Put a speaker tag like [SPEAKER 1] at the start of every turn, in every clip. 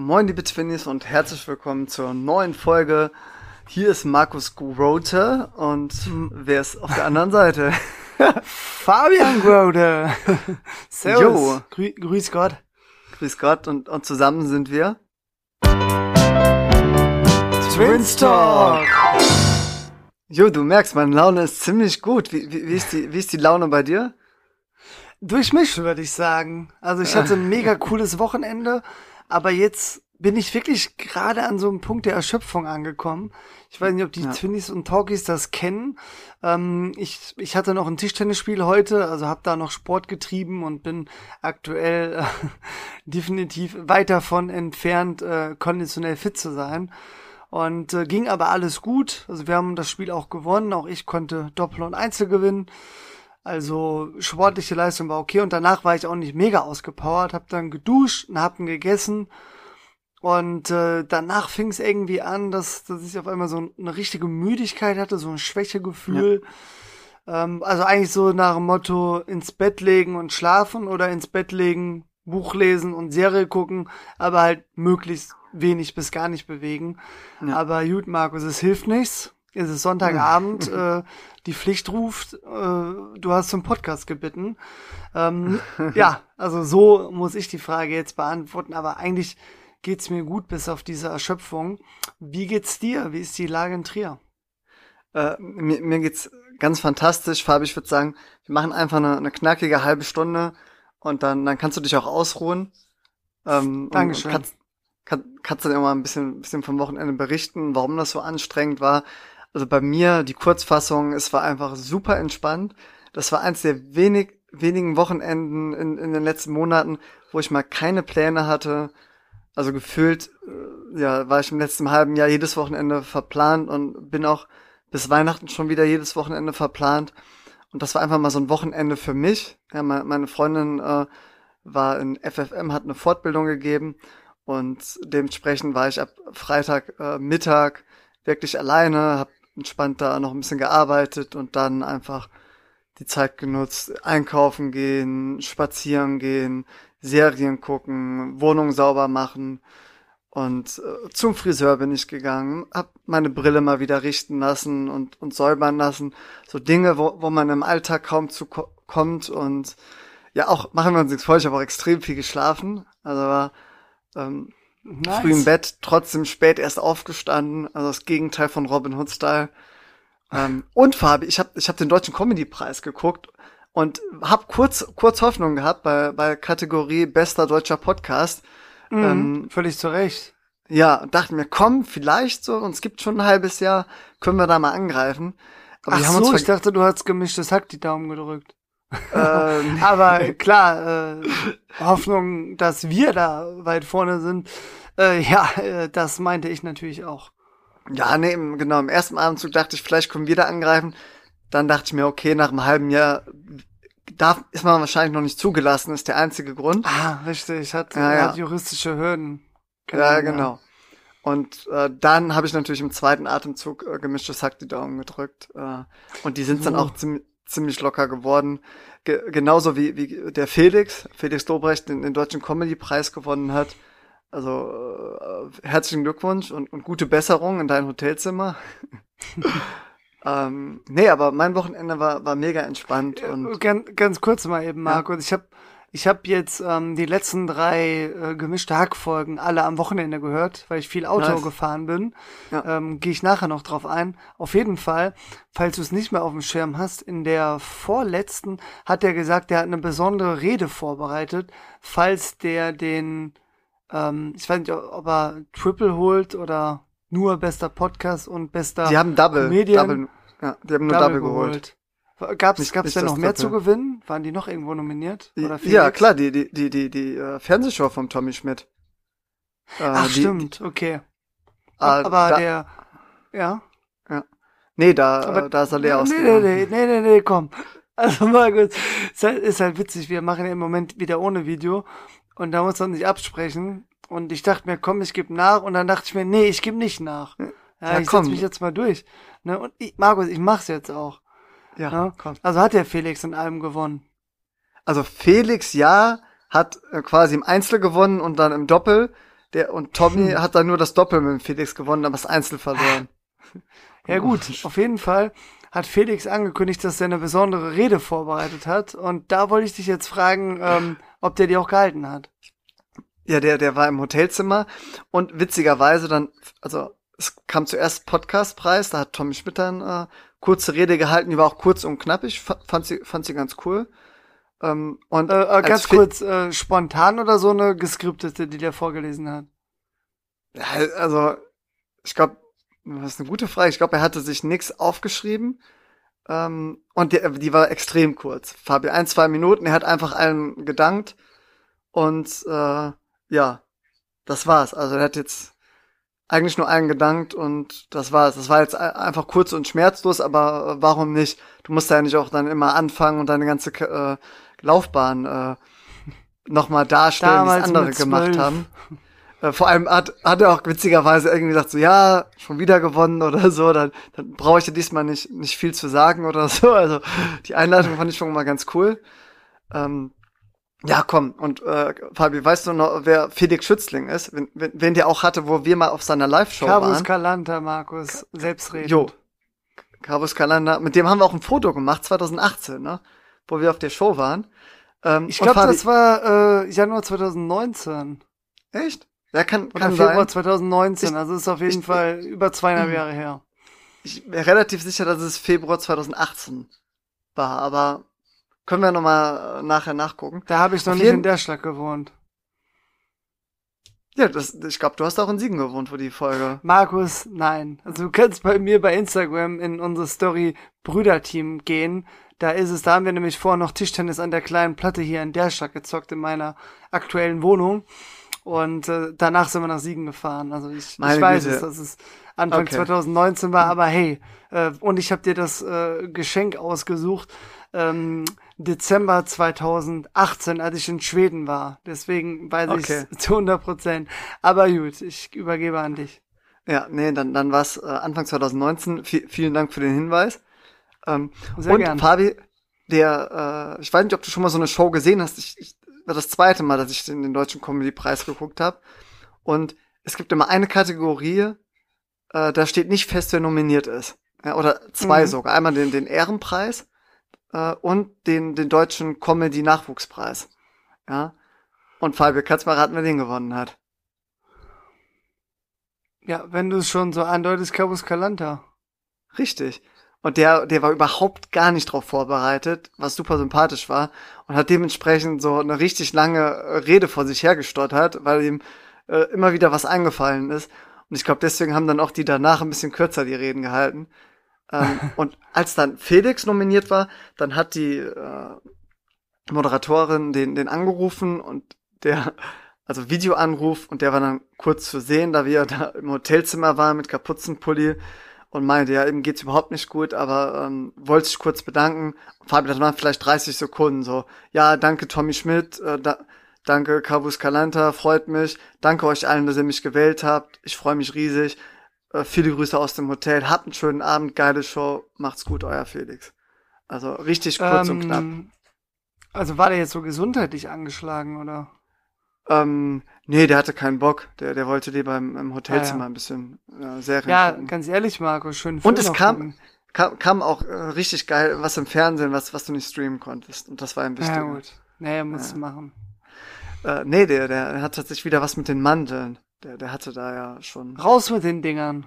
[SPEAKER 1] Moin liebe Twinnies und herzlich willkommen zur neuen Folge. Hier ist Markus Grote und wer ist auf der anderen Seite?
[SPEAKER 2] Fabian Grote. Servus.
[SPEAKER 1] Jo.
[SPEAKER 2] Grü grüß Gott.
[SPEAKER 1] Grüß Gott und, und zusammen sind wir.
[SPEAKER 2] Twins Talk.
[SPEAKER 1] Jo, du merkst, meine Laune ist ziemlich gut. Wie, wie, wie, ist, die, wie ist die Laune bei dir?
[SPEAKER 2] Durchmischt, würde ich sagen. Also ich hatte ein mega cooles Wochenende, aber jetzt bin ich wirklich gerade an so einem Punkt der Erschöpfung angekommen. Ich weiß nicht, ob die
[SPEAKER 1] Ja.
[SPEAKER 2] Twinnies und Talkies das kennen. Ähm, ich, ich hatte noch ein Tischtennisspiel heute, also habe da noch Sport getrieben und bin aktuell äh, definitiv weit davon entfernt, äh, konditionell fit zu sein. Und äh, ging aber alles gut. Also wir haben das Spiel auch gewonnen. Auch ich konnte Doppel und Einzel gewinnen. Also sportliche Leistung war okay und danach war ich auch nicht mega ausgepowert, hab dann geduscht und hab gegessen und äh, danach fing es irgendwie an, dass, dass ich auf einmal so eine richtige Müdigkeit hatte, so ein Schwächegefühl. Ähm, also eigentlich so nach dem Motto ins Bett legen und schlafen oder ins Bett legen, Buch lesen und Serie gucken, aber halt möglichst wenig bis gar nicht bewegen.
[SPEAKER 1] Ja.
[SPEAKER 2] Aber gut, Markus, es hilft nichts. Es ist Sonntagabend, äh, die Pflicht ruft, äh, du hast zum Podcast gebeten. Ähm, ja, also so muss ich die Frage jetzt beantworten, aber eigentlich geht's mir gut bis auf diese Erschöpfung. Wie geht's dir? Wie ist die Lage in Trier?
[SPEAKER 1] Äh, mir, mir geht's ganz fantastisch. Fabi, ich würde sagen, wir machen einfach eine, eine knackige halbe Stunde und dann, dann kannst du dich auch ausruhen. Ähm,
[SPEAKER 2] Dankeschön.
[SPEAKER 1] Und kannst, kann, kannst du dir mal ein bisschen, bisschen vom Wochenende berichten, warum das so anstrengend war. Also bei mir, die Kurzfassung, es war einfach super entspannt. Das war eins der wenig, wenigen Wochenenden in, in den letzten Monaten, wo ich mal keine Pläne hatte. Also gefühlt, äh, ja, war ich im letzten halben Jahr jedes Wochenende verplant und bin auch bis Weihnachten schon wieder jedes Wochenende verplant. Und das war einfach mal so ein Wochenende für mich. Ja, me- meine Freundin äh, war in FFM, hat eine Fortbildung gegeben und dementsprechend war ich ab Freitag äh, Mittag wirklich alleine, habe entspannt da noch ein bisschen gearbeitet und dann einfach die Zeit genutzt, einkaufen gehen, spazieren gehen, Serien gucken, Wohnung sauber machen. Und äh, zum Friseur bin ich gegangen, hab meine Brille mal wieder richten lassen und, und säubern lassen. So Dinge, wo, wo man im Alltag kaum zu ko kommt. Und ja, auch machen wir uns nichts vor, ich habe auch extrem viel geschlafen. Also war ähm,
[SPEAKER 2] Nice.
[SPEAKER 1] früh im Bett, trotzdem spät erst aufgestanden. Also das Gegenteil von Robin Hood Style. Ähm, und Fabi, ich habe ich hab den Deutschen Comedy Preis geguckt und habe kurz kurz Hoffnung gehabt bei bei Kategorie bester deutscher Podcast.
[SPEAKER 2] Mhm,
[SPEAKER 1] ähm,
[SPEAKER 2] völlig zu Recht.
[SPEAKER 1] Ja, dachten mir, komm, vielleicht so, uns gibt schon ein halbes Jahr, können wir da mal angreifen. Aber
[SPEAKER 2] Ach so,
[SPEAKER 1] uns
[SPEAKER 2] ich dachte, du hast gemischtes Hack die Daumen gedrückt.
[SPEAKER 1] Ähm,
[SPEAKER 2] Aber klar, äh, Hoffnung, dass wir da weit vorne sind. Äh, ja, äh, das meinte ich natürlich auch.
[SPEAKER 1] Ja, nee, genau. Im ersten Abendzug dachte ich, vielleicht können wir da angreifen. Dann dachte ich mir, okay, nach einem halben Jahr darf, ist man wahrscheinlich noch nicht zugelassen, ist der einzige Grund.
[SPEAKER 2] Ah, richtig, hat,
[SPEAKER 1] Ja, ja.
[SPEAKER 2] hat juristische Hürden.
[SPEAKER 1] Ja, genau. Und äh, dann habe ich natürlich im zweiten Atemzug äh, gemischtes Hack die Daumen gedrückt. Äh, und die sind dann
[SPEAKER 2] So.
[SPEAKER 1] auch ziem ziemlich locker geworden. Ge genauso wie, wie der Felix, Felix Dobrecht, den, den Deutschen Comedy-Preis gewonnen hat. Also äh, herzlichen Glückwunsch und, und gute Besserung in dein Hotelzimmer. ähm, nee, aber mein Wochenende war, war mega entspannt und
[SPEAKER 2] Ganz, ganz kurz mal eben, Markus. Ich habe ich hab jetzt ähm, die letzten drei äh, gemischte Hackfolgen alle am Wochenende gehört, weil ich viel Auto
[SPEAKER 1] Nice.
[SPEAKER 2] gefahren bin.
[SPEAKER 1] Ja.
[SPEAKER 2] Ähm, Gehe ich nachher noch drauf ein. Auf jeden Fall, falls du es nicht mehr auf dem Schirm hast, in der vorletzten hat er gesagt, er hat eine besondere Rede vorbereitet, falls der den, ähm, ich weiß nicht, ob er Triple holt oder nur bester Podcast und bester
[SPEAKER 1] die haben Double,
[SPEAKER 2] Comedian.
[SPEAKER 1] Double, ja, die haben nur Double, geholt.
[SPEAKER 2] Gab's,
[SPEAKER 1] Nicht-
[SPEAKER 2] gab's
[SPEAKER 1] nicht
[SPEAKER 2] denn noch mehr zu gewinnen? Waren die noch irgendwo nominiert? Oder
[SPEAKER 1] Ja, klar, die, die, die, die, die äh, Fernsehshow vom Tommy Schmidt. Äh,
[SPEAKER 2] Ach,
[SPEAKER 1] die,
[SPEAKER 2] stimmt, okay.
[SPEAKER 1] äh,
[SPEAKER 2] Aber
[SPEAKER 1] da,
[SPEAKER 2] der, ja.
[SPEAKER 1] Nee, da,
[SPEAKER 2] Aber
[SPEAKER 1] äh, da ist er leer
[SPEAKER 2] nee, nee, nee, nee, nee, nee, komm. Also Markus, ist halt, ist halt witzig, wir machen ja im Moment wieder ohne Video und da muss man sich absprechen und ich dachte mir, komm, ich gebe nach und dann dachte ich mir, nee, ich gebe nicht nach. Ja,
[SPEAKER 1] Ja,
[SPEAKER 2] ich
[SPEAKER 1] komm.
[SPEAKER 2] setz mich jetzt mal durch. Ne? Und ich, Markus, ich mach's jetzt auch.
[SPEAKER 1] Ja,
[SPEAKER 2] Ne?
[SPEAKER 1] komm.
[SPEAKER 2] Also hat der Felix in allem gewonnen.
[SPEAKER 1] Also Felix, ja, hat äh, quasi im Einzel gewonnen und dann im Doppel. Der, und Tommy hm. hat dann nur das Doppel mit Felix gewonnen, aber das Einzel verloren.
[SPEAKER 2] Ja gut, auf jeden Fall hat Felix angekündigt, dass er eine besondere Rede vorbereitet hat. Und da wollte ich dich jetzt fragen, ähm, ob der die auch gehalten hat.
[SPEAKER 1] Ja, der, der war im Hotelzimmer und witzigerweise dann, also es kam zuerst Podcastpreis, da hat Tommy Schmidt dann äh, kurze Rede gehalten, die war auch kurz und knappig, fand sie, fand sie ganz cool.
[SPEAKER 2] Ähm, und äh, äh, ganz kurz, äh, spontan oder so eine geskriptete, die der vorgelesen hat?
[SPEAKER 1] Ja, also, ich glaube, das ist eine gute Frage. Ich glaube, er hatte sich nix aufgeschrieben. Ähm, und die, die war extrem kurz. Fabi, ein, zwei Minuten. Er hat einfach allen gedankt. Und äh, ja, das war's. Also er hat jetzt eigentlich nur allen gedankt und das war's. Das war jetzt einfach kurz und schmerzlos, aber warum nicht? Du musst ja nicht auch dann immer anfangen und deine ganze äh, Laufbahn äh, nochmal darstellen, wie es andere gemacht haben. Äh, vor allem hat, hat er auch witzigerweise irgendwie gesagt, so ja, schon wieder gewonnen oder so, dann, dann brauche ich dir diesmal nicht, nicht viel zu sagen oder so. Also die Einladung fand ich schon mal ganz cool. Ähm, ja, komm, und äh, Fabi, weißt du noch, wer Felix Schützling ist? Wenn, wenn, wenn der auch hatte, wo wir mal auf seiner Live-Show waren.
[SPEAKER 2] Carvus Calanta, Markus, selbstredend.
[SPEAKER 1] Jo, Carvus Calanta, mit dem haben wir auch ein Foto gemacht, 2018, ne? Wo wir auf der Show waren.
[SPEAKER 2] Ähm, ich glaube, das war äh, Januar 2019.
[SPEAKER 1] Echt? Ja, kann,
[SPEAKER 2] kann Oder Februar sein. 2019, ich, also ist auf jeden ich, Fall über zweieinhalb Jahre her.
[SPEAKER 1] Ich bin relativ sicher, dass es Februar 2018 war, aber können wir nochmal äh, nachher nachgucken.
[SPEAKER 2] Da habe ich noch auf nicht in der Stadt gewohnt.
[SPEAKER 1] Ja, das, ich glaube, du hast auch in Siegen gewohnt, wo die Folge.
[SPEAKER 2] Markus, nein. Also du kannst bei mir bei Instagram in unsere Story Brüderteam gehen. Da ist es, da haben wir nämlich vorher noch Tischtennis an der kleinen Platte hier in der Stadt gezockt in meiner aktuellen Wohnung. Und äh, danach sind wir nach Siegen gefahren. Also ich, ich weiß Güte. es, dass es Anfang okay. 2019 war, aber hey, äh, und ich habe dir das äh, Geschenk ausgesucht. Ähm, Dezember 2018, als ich in Schweden war. Deswegen weiß okay. ich zu 100 Prozent. Aber gut, ich übergebe an dich.
[SPEAKER 1] Ja, nee, dann, dann war es äh, Anfang 2019. V vielen Dank für den Hinweis. Ähm, Sehr und gern. Fabi, der, äh, ich weiß nicht, ob du schon mal so eine Show gesehen hast. Ich, ich war das zweite Mal, dass ich den, den deutschen Comedy-Preis geguckt habe. Und es gibt immer eine Kategorie, äh, da steht nicht fest, wer nominiert ist. Ja, oder zwei mhm. sogar. Einmal den, den Ehrenpreis äh, und den, den deutschen Comedy-Nachwuchspreis. Ja. Und Fabio kannst mal raten, wer den gewonnen hat.
[SPEAKER 2] Ja, wenn du es schon so andeutest, Cabus Calanta.
[SPEAKER 1] Richtig. Und der, der war überhaupt gar nicht drauf vorbereitet, was super sympathisch war und hat dementsprechend so eine richtig lange Rede vor sich hergestottert, weil ihm äh, immer wieder was eingefallen ist. Und ich glaube, deswegen haben dann auch die danach ein bisschen kürzer die Reden gehalten. Ähm, und als dann Felix nominiert war, dann hat die äh, Moderatorin den, den angerufen und der, also Videoanruf und der war dann kurz zu sehen, da wir da im Hotelzimmer waren mit Kapuzenpulli und meinte, ja, ihm geht's überhaupt nicht gut, aber ähm, wollte sich kurz bedanken. Und Fabi, das waren vielleicht 30 Sekunden so. Ja, danke Tommy Schmidt, äh, da, danke Cabus Calanta, freut mich. Danke euch allen, dass ihr mich gewählt habt. Ich freue mich riesig. Äh, viele Grüße aus dem Hotel. Habt einen schönen Abend, geile Show. Macht's gut, euer Felix. Also richtig kurz ähm, und knapp.
[SPEAKER 2] Also war der jetzt so gesundheitlich angeschlagen, oder?
[SPEAKER 1] Ähm, nee, der hatte keinen Bock. Der, der wollte lieber im, im Hotelzimmer ah, ja. ein bisschen äh, Serien
[SPEAKER 2] Ja, gucken. ganz ehrlich, Marco, schön.
[SPEAKER 1] Und es kam, kam, kam auch äh, richtig geil was im Fernsehen, was, was du nicht streamen konntest. Und das war ein bisschen. Ja, gut.
[SPEAKER 2] Nee, muss ja. machen.
[SPEAKER 1] Äh, nee, der, der hat tatsächlich wieder was mit den Mandeln. Der, der hatte da ja schon.
[SPEAKER 2] Raus mit den Dingern.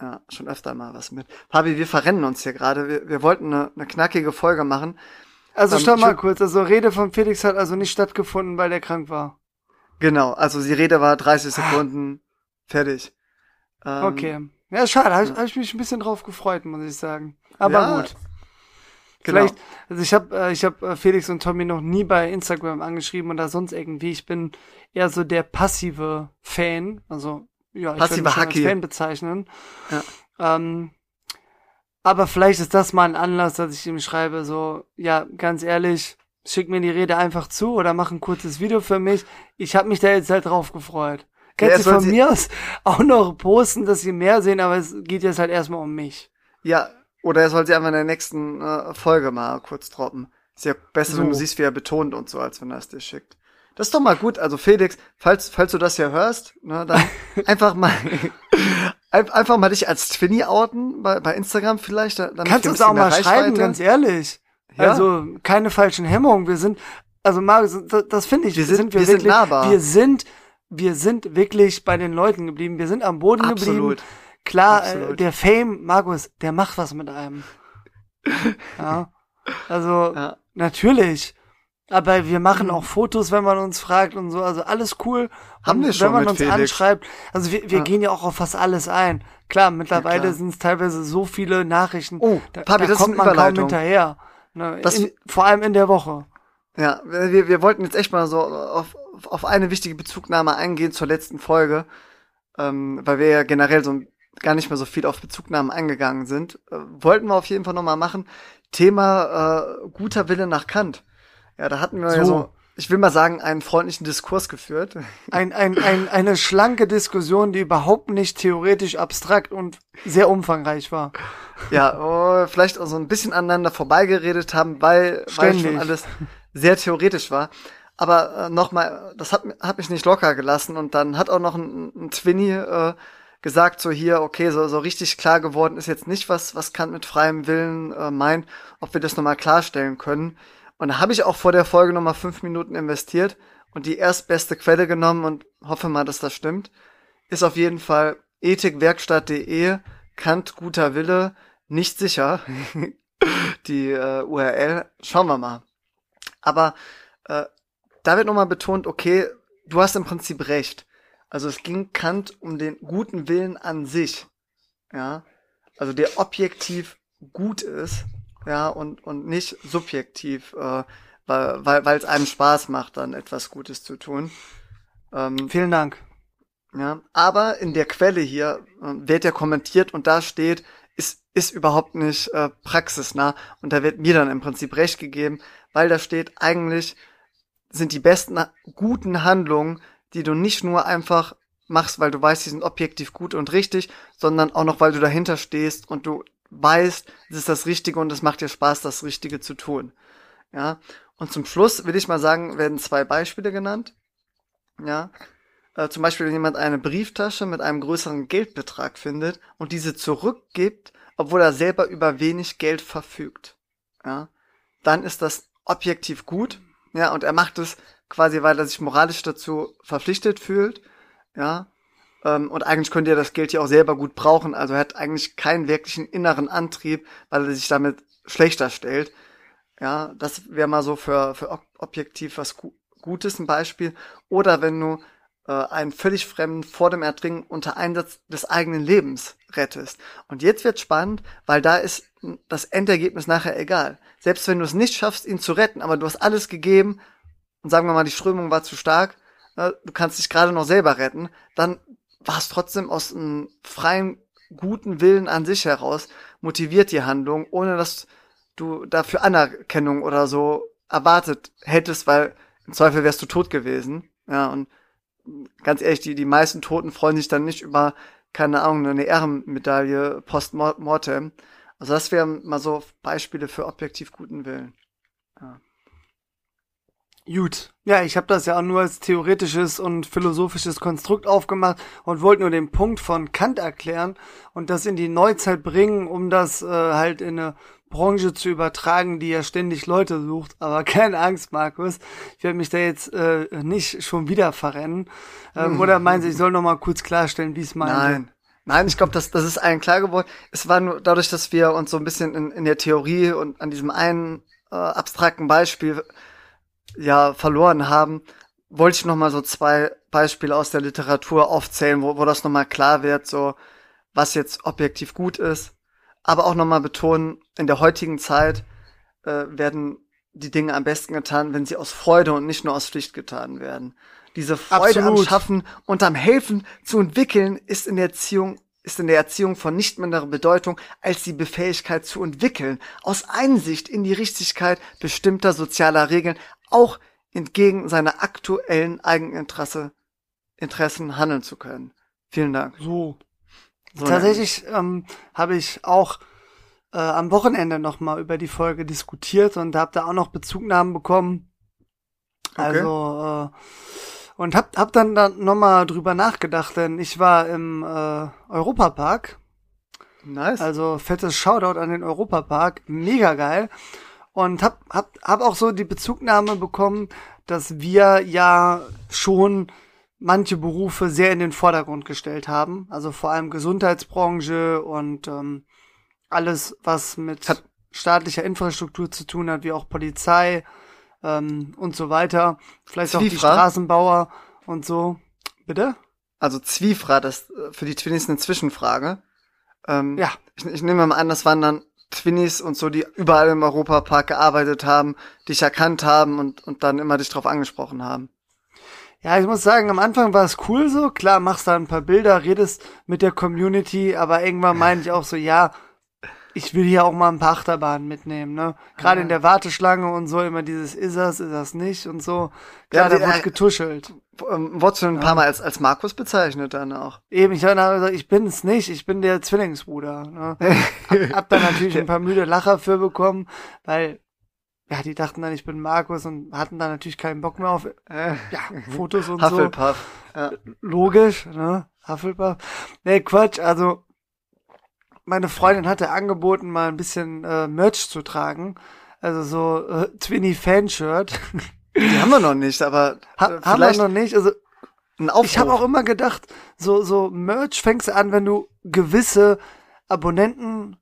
[SPEAKER 1] Ja, schon öfter mal was mit. Fabi, wir verrennen uns hier gerade. Wir, wir wollten eine, eine knackige Folge machen.
[SPEAKER 2] Also ähm, stopp mal kurz. Also Rede von Felix hat also nicht stattgefunden, weil der krank war.
[SPEAKER 1] Genau, also die Rede war 30 Sekunden. fertig.
[SPEAKER 2] Ähm, okay. Ja, schade. Habe ich, hab ich mich ein bisschen drauf gefreut, muss ich sagen. Aber ja, gut. Genau. Vielleicht, also ich habe äh, ich hab äh, Felix und Tommy noch nie bei Instagram angeschrieben oder sonst irgendwie. Ich bin eher so der passive Fan. Also, ja, ich
[SPEAKER 1] passive würde mich als
[SPEAKER 2] Fan bezeichnen. Ja. Ähm, aber vielleicht ist das mal ein Anlass, dass ich ihm schreibe, so, ja, ganz ehrlich, schick mir die Rede einfach zu oder mach ein kurzes Video für mich. Ich habe mich da jetzt halt drauf gefreut. Kannst ja, du von mir aus auch noch posten, dass sie mehr sehen, aber es geht jetzt halt erstmal um mich.
[SPEAKER 1] Ja, oder er soll sie einfach in der nächsten äh, Folge mal kurz droppen. Ist ja besser, so. wenn du siehst, wie er betont und so, als wenn er es dir schickt. Das ist doch mal gut. Also Felix, falls, falls du das hier hörst, ne, dann einfach mal, einfach mal dich als Twinny outen bei, bei Instagram vielleicht.
[SPEAKER 2] Kannst du uns auch mal schreiben, ganz ehrlich. Ja? Also keine falschen Hemmungen. Wir sind, also Marius, das, das finde ich.
[SPEAKER 1] Wir sind, sind wir, wir wirklich, sind nahbar.
[SPEAKER 2] Wir sind, wir sind wirklich bei den Leuten geblieben. Wir sind am Boden Absolut. geblieben. Klar, äh, der Fame, Markus, der macht was mit einem. Ja. Also, ja. natürlich. Aber wir machen auch Fotos, wenn man uns fragt und so. Also alles cool.
[SPEAKER 1] Haben wir schon
[SPEAKER 2] Wenn man
[SPEAKER 1] uns
[SPEAKER 2] Felix. anschreibt. Also wir, wir ja. gehen ja auch auf fast alles ein. Klar, mittlerweile ja, sind es teilweise so viele Nachrichten.
[SPEAKER 1] Oh,
[SPEAKER 2] da,
[SPEAKER 1] Papi, da das kommt ist man kaum
[SPEAKER 2] hinterher. Ne, in, vor allem in der Woche.
[SPEAKER 1] Ja, wir, wir wollten jetzt echt mal so auf, auf eine wichtige Bezugnahme eingehen zur letzten Folge. Ähm, weil wir ja generell so gar nicht mehr so viel auf Bezugnahmen eingegangen sind. Äh, wollten wir auf jeden Fall nochmal machen. Thema äh, guter Wille nach Kant. Ja, da hatten wir so. ja so, ich will mal sagen, einen freundlichen Diskurs geführt.
[SPEAKER 2] Ein, ein, ein, eine schlanke Diskussion, die überhaupt nicht theoretisch abstrakt und sehr umfangreich war.
[SPEAKER 1] Ja, oh, vielleicht auch so ein bisschen aneinander vorbeigeredet haben, weil, weil schon alles sehr theoretisch war. Aber äh, nochmal, das hat, hat mich nicht locker gelassen und dann hat auch noch ein, ein Twinny äh, gesagt, so hier, okay, so, so richtig klar geworden ist jetzt nicht, was, was Kant mit freiem Willen äh, meint, ob wir das nochmal klarstellen können. Und da habe ich auch vor der Folge nochmal fünf Minuten investiert und die erstbeste Quelle genommen und hoffe mal, dass das stimmt. Ist auf jeden Fall ethikwerkstatt.de, Kant guter Wille, nicht sicher. die äh, URL, schauen wir mal. Aber äh, da wird nochmal betont, okay, du hast im Prinzip recht. Also es ging Kant um den guten Willen an sich. Ja. Also der objektiv gut ist ja, und, und nicht subjektiv, äh, weil weil weil es einem Spaß macht, dann etwas Gutes zu tun.
[SPEAKER 2] Ähm, Vielen Dank.
[SPEAKER 1] Ja, aber in der Quelle hier äh, wird ja kommentiert und da steht, ist, ist überhaupt nicht äh, praxisnah und da wird mir dann im Prinzip recht gegeben, weil da steht, eigentlich sind die besten guten Handlungen, die du nicht nur einfach machst, weil du weißt, die sind objektiv gut und richtig, sondern auch noch, weil du dahinter stehst und du weißt, es ist das Richtige und es macht dir Spaß, das Richtige zu tun. Ja. Und zum Schluss will ich mal sagen, werden zwei Beispiele genannt. Ja. Äh, zum Beispiel, wenn jemand eine Brieftasche mit einem größeren Geldbetrag findet und diese zurückgibt, obwohl er selber über wenig Geld verfügt. Ja. Dann ist das objektiv gut. Ja. Und er macht es quasi, weil er sich moralisch dazu verpflichtet fühlt. Ja. Ähm, und eigentlich könnte er das Geld ja auch selber gut brauchen. Also er hat eigentlich keinen wirklichen inneren Antrieb, weil er sich damit schlechter stellt. Ja, das wäre mal so für, für objektiv was Gutes ein Beispiel. Oder wenn du äh, einen völlig Fremden vor dem Ertrinken unter Einsatz des eigenen Lebens rettest. Und jetzt wird spannend, weil da ist das Endergebnis nachher egal. Selbst wenn du es nicht schaffst, ihn zu retten, aber du hast alles gegeben und sagen wir mal, die Strömung war zu stark, äh, du kannst dich gerade noch selber retten, dann war es trotzdem aus einem freien, guten Willen an sich heraus motiviert die Handlung, ohne dass du dafür Anerkennung oder so erwartet hättest, weil im Zweifel wärst du tot gewesen. Ja, und ganz ehrlich, die, die meisten Toten freuen sich dann nicht über, keine Ahnung, eine Ehrenmedaille post mortem. Also das wären mal so Beispiele für objektiv guten Willen. Ja.
[SPEAKER 2] Gut. Ja, ich habe das ja auch nur als theoretisches und philosophisches Konstrukt aufgemacht und wollte nur den Punkt von Kant erklären und das in die Neuzeit bringen, um das äh, halt in eine Branche zu übertragen, die ja ständig Leute sucht. Aber keine Angst, Markus. Ich werde mich da jetzt äh, nicht schon wieder verrennen. Ähm, oder meinen Sie, ich soll noch mal kurz klarstellen, wie es meint?
[SPEAKER 1] Nein. Nein, ich glaube, das, das ist allen klar geworden. Es war nur dadurch, dass wir uns so ein bisschen in, in der Theorie und an diesem einen äh, abstrakten Beispiel ja verloren haben, wollte ich noch mal so zwei Beispiele aus der Literatur aufzählen, wo, wo das noch mal klar wird, so was jetzt objektiv gut ist, aber auch noch mal betonen, in der heutigen Zeit äh, werden die Dinge am besten getan, wenn sie aus Freude und nicht nur aus Pflicht getan werden. Diese Freude Absolut. am Schaffen und am Helfen zu entwickeln ist in der Erziehung ist in der Erziehung von nicht minderer Bedeutung als die Befähigkeit zu entwickeln, aus Einsicht in die Richtigkeit bestimmter sozialer Regeln auch entgegen seiner aktuellen Eigeninteresse Interessen handeln zu können. Vielen Dank.
[SPEAKER 2] So. so Tatsächlich ähm, habe ich auch äh, am Wochenende nochmal über die Folge diskutiert und habe da auch noch Bezugnahmen bekommen Also, äh, und hab, hab dann, dann nochmal drüber nachgedacht, denn ich war im äh, Europapark.
[SPEAKER 1] Nice.
[SPEAKER 2] Also fettes Shoutout an den Europapark. Mega geil. Und hab, hab, hab auch so die Bezugnahme bekommen, dass wir ja schon manche Berufe sehr in den Vordergrund gestellt haben. Also vor allem Gesundheitsbranche und ähm, alles, was mit staatlicher Infrastruktur zu tun hat, wie auch Polizei ähm, und so weiter. Vielleicht Zwiefra. auch die Straßenbauer und so. Bitte?
[SPEAKER 1] Also Zwiefra, das äh, für die Twinnies eine Zwischenfrage. Ähm,
[SPEAKER 2] ja.
[SPEAKER 1] Ich, ich nehme mal an, das waren dann Twinnies und so, die überall im Europapark gearbeitet haben, dich erkannt haben und, und dann immer dich drauf angesprochen haben.
[SPEAKER 2] Ja, ich muss sagen, am Anfang war es cool so. Klar, machst da ein paar Bilder, redest mit der Community, aber irgendwann meine ich auch so, ja, ich will hier auch mal ein paar Achterbahnen mitnehmen, ne? Gerade ja. in der Warteschlange und so immer dieses ist das, ist das nicht und so. Klar, ja, da wird äh, getuschelt.
[SPEAKER 1] Ähm, wurdest du ein paar Mal als, als Markus bezeichnet dann auch?
[SPEAKER 2] Eben, ich habe gesagt, ich bin es nicht, ich bin der Zwillingsbruder. Ne? hab, hab da natürlich ein paar müde Lacher für bekommen, weil ja, die dachten dann, ich bin Markus und hatten da natürlich keinen Bock mehr auf äh, ja, Fotos und
[SPEAKER 1] Hufflepuff.
[SPEAKER 2] so. Ja. Logisch, ne? Hufflepuff. Nee, Quatsch, also meine Freundin hatte angeboten, mal ein bisschen äh, Merch zu tragen. Also so äh, Twinny Fanshirt.
[SPEAKER 1] Die haben wir noch nicht, aber
[SPEAKER 2] ha äh, haben wir noch nicht. Also ich habe auch immer gedacht, so so Merch fängst du an, wenn du gewisse Abonnenten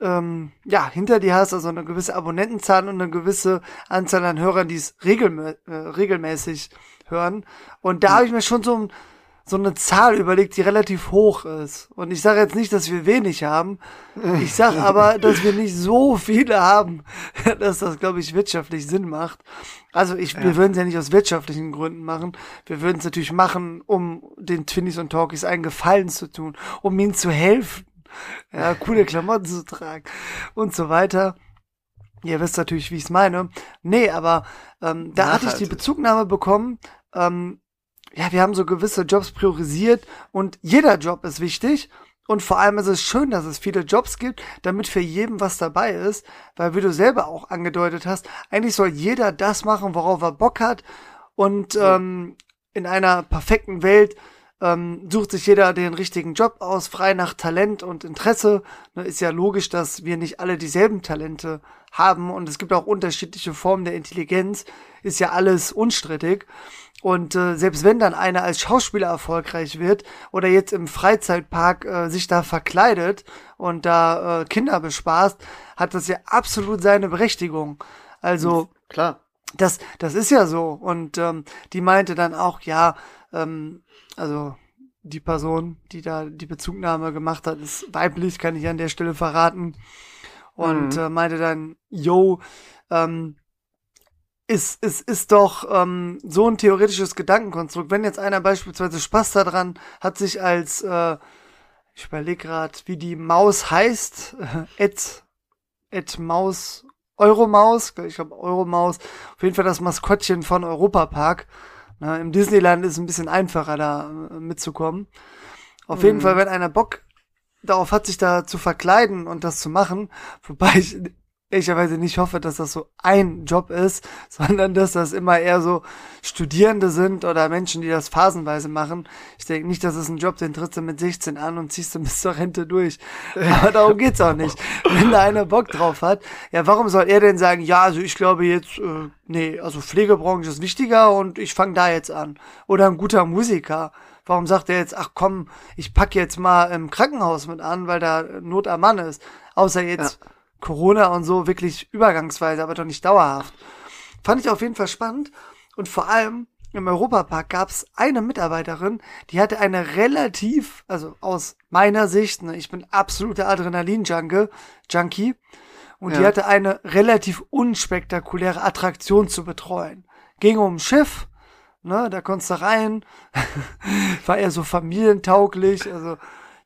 [SPEAKER 2] ähm, ja, hinter dir hast, also eine gewisse Abonnentenzahl und eine gewisse Anzahl an Hörern, die es regelmä äh, regelmäßig hören. Und da habe ich mir schon so, so eine Zahl überlegt, die relativ hoch ist. Und ich sage jetzt nicht, dass wir wenig haben. Ich sage aber, dass wir nicht so viele haben, dass das, glaube ich, wirtschaftlich Sinn macht. Also ich, ja. wir würden es ja nicht aus wirtschaftlichen Gründen machen. Wir würden es natürlich machen, um den Twinnies und Talkies einen Gefallen zu tun, um ihnen zu helfen ja, coole Klamotten zu tragen und so weiter. Ihr wisst natürlich, wie ich es meine. Nee, aber ähm, da hatte ich die Bezugnahme bekommen. Ähm, ja, wir haben so gewisse Jobs priorisiert und jeder Job ist wichtig. Und vor allem ist es schön, dass es viele Jobs gibt, damit für jeden was dabei ist, weil wie du selber auch angedeutet hast, eigentlich soll jeder das machen, worauf er Bock hat. Und ähm, in einer perfekten Welt ähm, sucht sich jeder den richtigen Job aus, frei nach Talent und Interesse. Ne, ist ja logisch, dass wir nicht alle dieselben Talente haben und es gibt auch unterschiedliche Formen der Intelligenz, ist ja alles unstrittig. Und äh, selbst wenn dann einer als Schauspieler erfolgreich wird oder jetzt im Freizeitpark äh, sich da verkleidet und da äh, Kinder bespaßt, hat das ja absolut seine Berechtigung. Also
[SPEAKER 1] klar.
[SPEAKER 2] Das, das ist ja so. Und ähm, die meinte dann auch, ja, ähm, also die Person, die da die Bezugnahme gemacht hat, ist weiblich, kann ich an der Stelle verraten. Und mhm. äh, meinte dann, yo, ähm, ist, ist, ist doch ähm, so ein theoretisches Gedankenkonstrukt. Wenn jetzt einer beispielsweise Spaß daran hat, sich als, äh, ich überlege gerade, wie die Maus heißt, äh, Ed, Ed Maus, Euromaus, ich glaube Euromaus, auf jeden Fall das Maskottchen von Europapark, na, Im Disneyland ist es ein bisschen einfacher, da äh, mitzukommen. Auf mhm. jeden Fall, wenn einer Bock darauf hat, sich da zu verkleiden und das zu machen, wobei ich ehrlicherweise nicht hoffe, dass das so ein Job ist, sondern dass das immer eher so Studierende sind oder Menschen, die das phasenweise machen. Ich denke nicht, dass es ein Job, den trittst du mit 16 an und ziehst du bis zur Rente durch. Aber darum geht's auch nicht. Wenn da einer Bock drauf hat, ja, warum soll er denn sagen, ja, also ich glaube jetzt, äh, nee, also Pflegebranche ist wichtiger und ich fange da jetzt an. Oder ein guter Musiker. Warum sagt er jetzt, ach komm, ich pack jetzt mal im Krankenhaus mit an, weil da Not am Mann ist. Außer jetzt ja Corona und so wirklich übergangsweise, aber doch nicht dauerhaft. Fand ich auf jeden Fall spannend. Und vor allem im Europapark gab es eine Mitarbeiterin, die hatte eine relativ, also aus meiner Sicht, ne, ich bin absoluter Adrenalin-Junkie, Junkie, und ja. die hatte eine relativ unspektakuläre Attraktion zu betreuen. Ging um ein Schiff, ne, da konntest du rein, war eher so familientauglich, also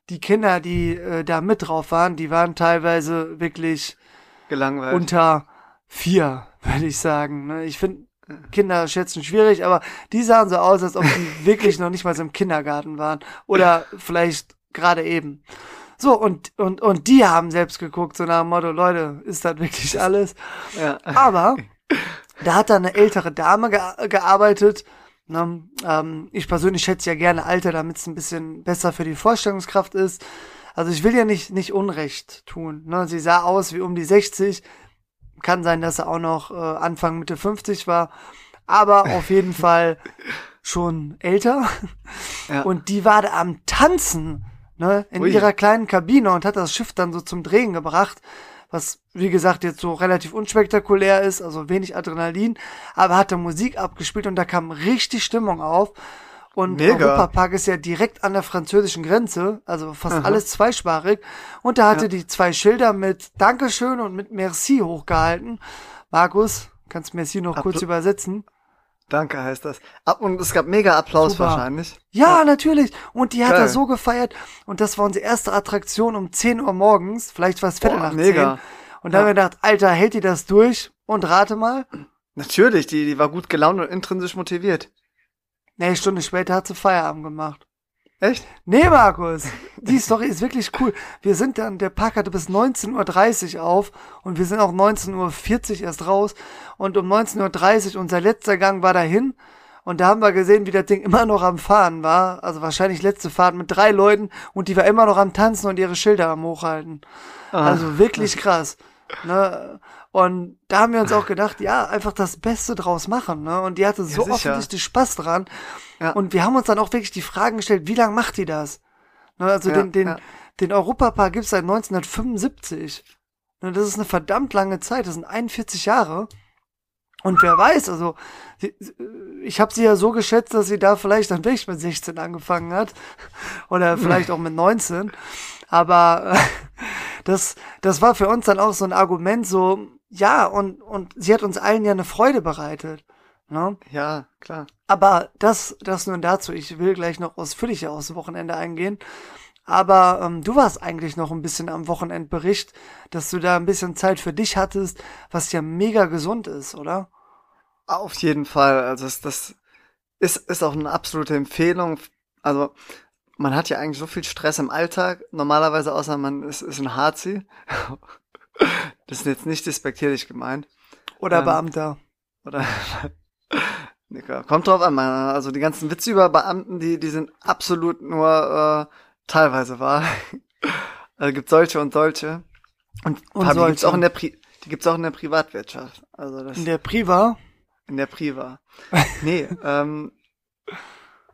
[SPEAKER 2] die Kinder, die äh, da mit drauf waren, die waren teilweise wirklich
[SPEAKER 1] gelangweilt.
[SPEAKER 2] Unter vier, würde ich sagen. Ne? Ich finde Kinder schätzen schwierig, aber die sahen so aus, als ob die wirklich noch nicht mal so im Kindergarten waren. Oder vielleicht gerade eben. So, und, und, und die haben selbst geguckt, so nach dem Motto, Leute, ist das wirklich alles? Ja. Aber Da hat da eine ältere Dame ge gearbeitet. Ne? Ähm, ich persönlich schätze ja gerne Alter, damit es ein bisschen besser für die Vorstellungskraft ist. Also ich will ja nicht, nicht Unrecht tun. Ne? Sie sah aus wie um die 60. Kann sein, dass er auch noch äh, Anfang Mitte 50 war. Aber auf jeden Fall schon älter. Ja. Und die war da am Tanzen, ne, in Ui. ihrer kleinen Kabine und hat das Schiff dann so zum Drehen gebracht. Was, wie gesagt, jetzt so relativ unspektakulär ist, also wenig Adrenalin, aber hat da Musik abgespielt und da kam richtig Stimmung auf. Und Mega. Europapark ist ja direkt an der französischen Grenze, also fast Aha. alles zweisprachig. Und da hatte ja. die zwei Schilder mit Dankeschön und mit Merci hochgehalten. Markus, kannst Merci noch Appl kurz übersetzen?
[SPEAKER 1] Danke heißt das. Und es gab mega Applaus Super. wahrscheinlich.
[SPEAKER 2] Ja, ja, natürlich. Und die hat Geil. er so gefeiert. Und das war unsere erste Attraktion um 10 Uhr morgens. Vielleicht war es Viertel nach mega. 10. Und da ja. haben wir gedacht, Alter, hält die das durch? Und rate mal.
[SPEAKER 1] Natürlich, die, die war gut gelaunt und intrinsisch motiviert.
[SPEAKER 2] Nee, Stunde später hat sie Feierabend gemacht.
[SPEAKER 1] Echt?
[SPEAKER 2] Nee, Markus. Die Story ist wirklich cool. Wir sind dann, der Park hatte bis 19.30 Uhr auf und wir sind auch 19.40 Uhr erst raus. Und um 19.30 Uhr, unser letzter Gang war dahin. Und da haben wir gesehen, wie das Ding immer noch am Fahren war. Also wahrscheinlich letzte Fahrt mit drei Leuten und die war immer noch am Tanzen und ihre Schilder am Hochhalten. Ah. Also wirklich krass. Ne? Und da haben wir uns auch gedacht, ja, einfach das Beste draus machen. Ne? Und die hatte so ja, offensichtlich Spaß dran. Ja. Und wir haben uns dann auch wirklich die Fragen gestellt, wie lange macht die das? Ne? Also ja, den, den, ja. den Europapark gibt's seit 1975. Ne? Das ist eine verdammt lange Zeit, das sind 41 Jahre. Und wer weiß, also ich habe sie ja so geschätzt, dass sie da vielleicht dann wirklich mit 16 angefangen hat oder vielleicht auch mit 19. Aber das, das war für uns dann auch so ein Argument, so ja, und, und sie hat uns allen ja eine Freude bereitet. Ne?
[SPEAKER 1] Ja, klar.
[SPEAKER 2] Aber das, das nur dazu. Ich will gleich noch ausführlicher aus dem Wochenende eingehen. Aber ähm, du warst eigentlich noch ein bisschen am Wochenendbericht, dass du da ein bisschen Zeit für dich hattest, was ja mega gesund ist, oder?
[SPEAKER 1] Auf jeden Fall. Also das, das ist, ist auch eine absolute Empfehlung. Also man hat ja eigentlich so viel Stress im Alltag. Normalerweise, außer man ist, ist ein Harzi. Das ist jetzt nicht despektierlich gemeint.
[SPEAKER 2] Oder ähm, Beamter.
[SPEAKER 1] Oder Kommt drauf an, also die ganzen Witze über Beamten, die, die sind absolut nur äh, teilweise wahr. also gibt solche und solche. Und, und Fabi, solche. gibt's auch in der Pri die gibt's auch in der Privatwirtschaft. Also das
[SPEAKER 2] in der Priva?
[SPEAKER 1] In der Priva. nee, ähm,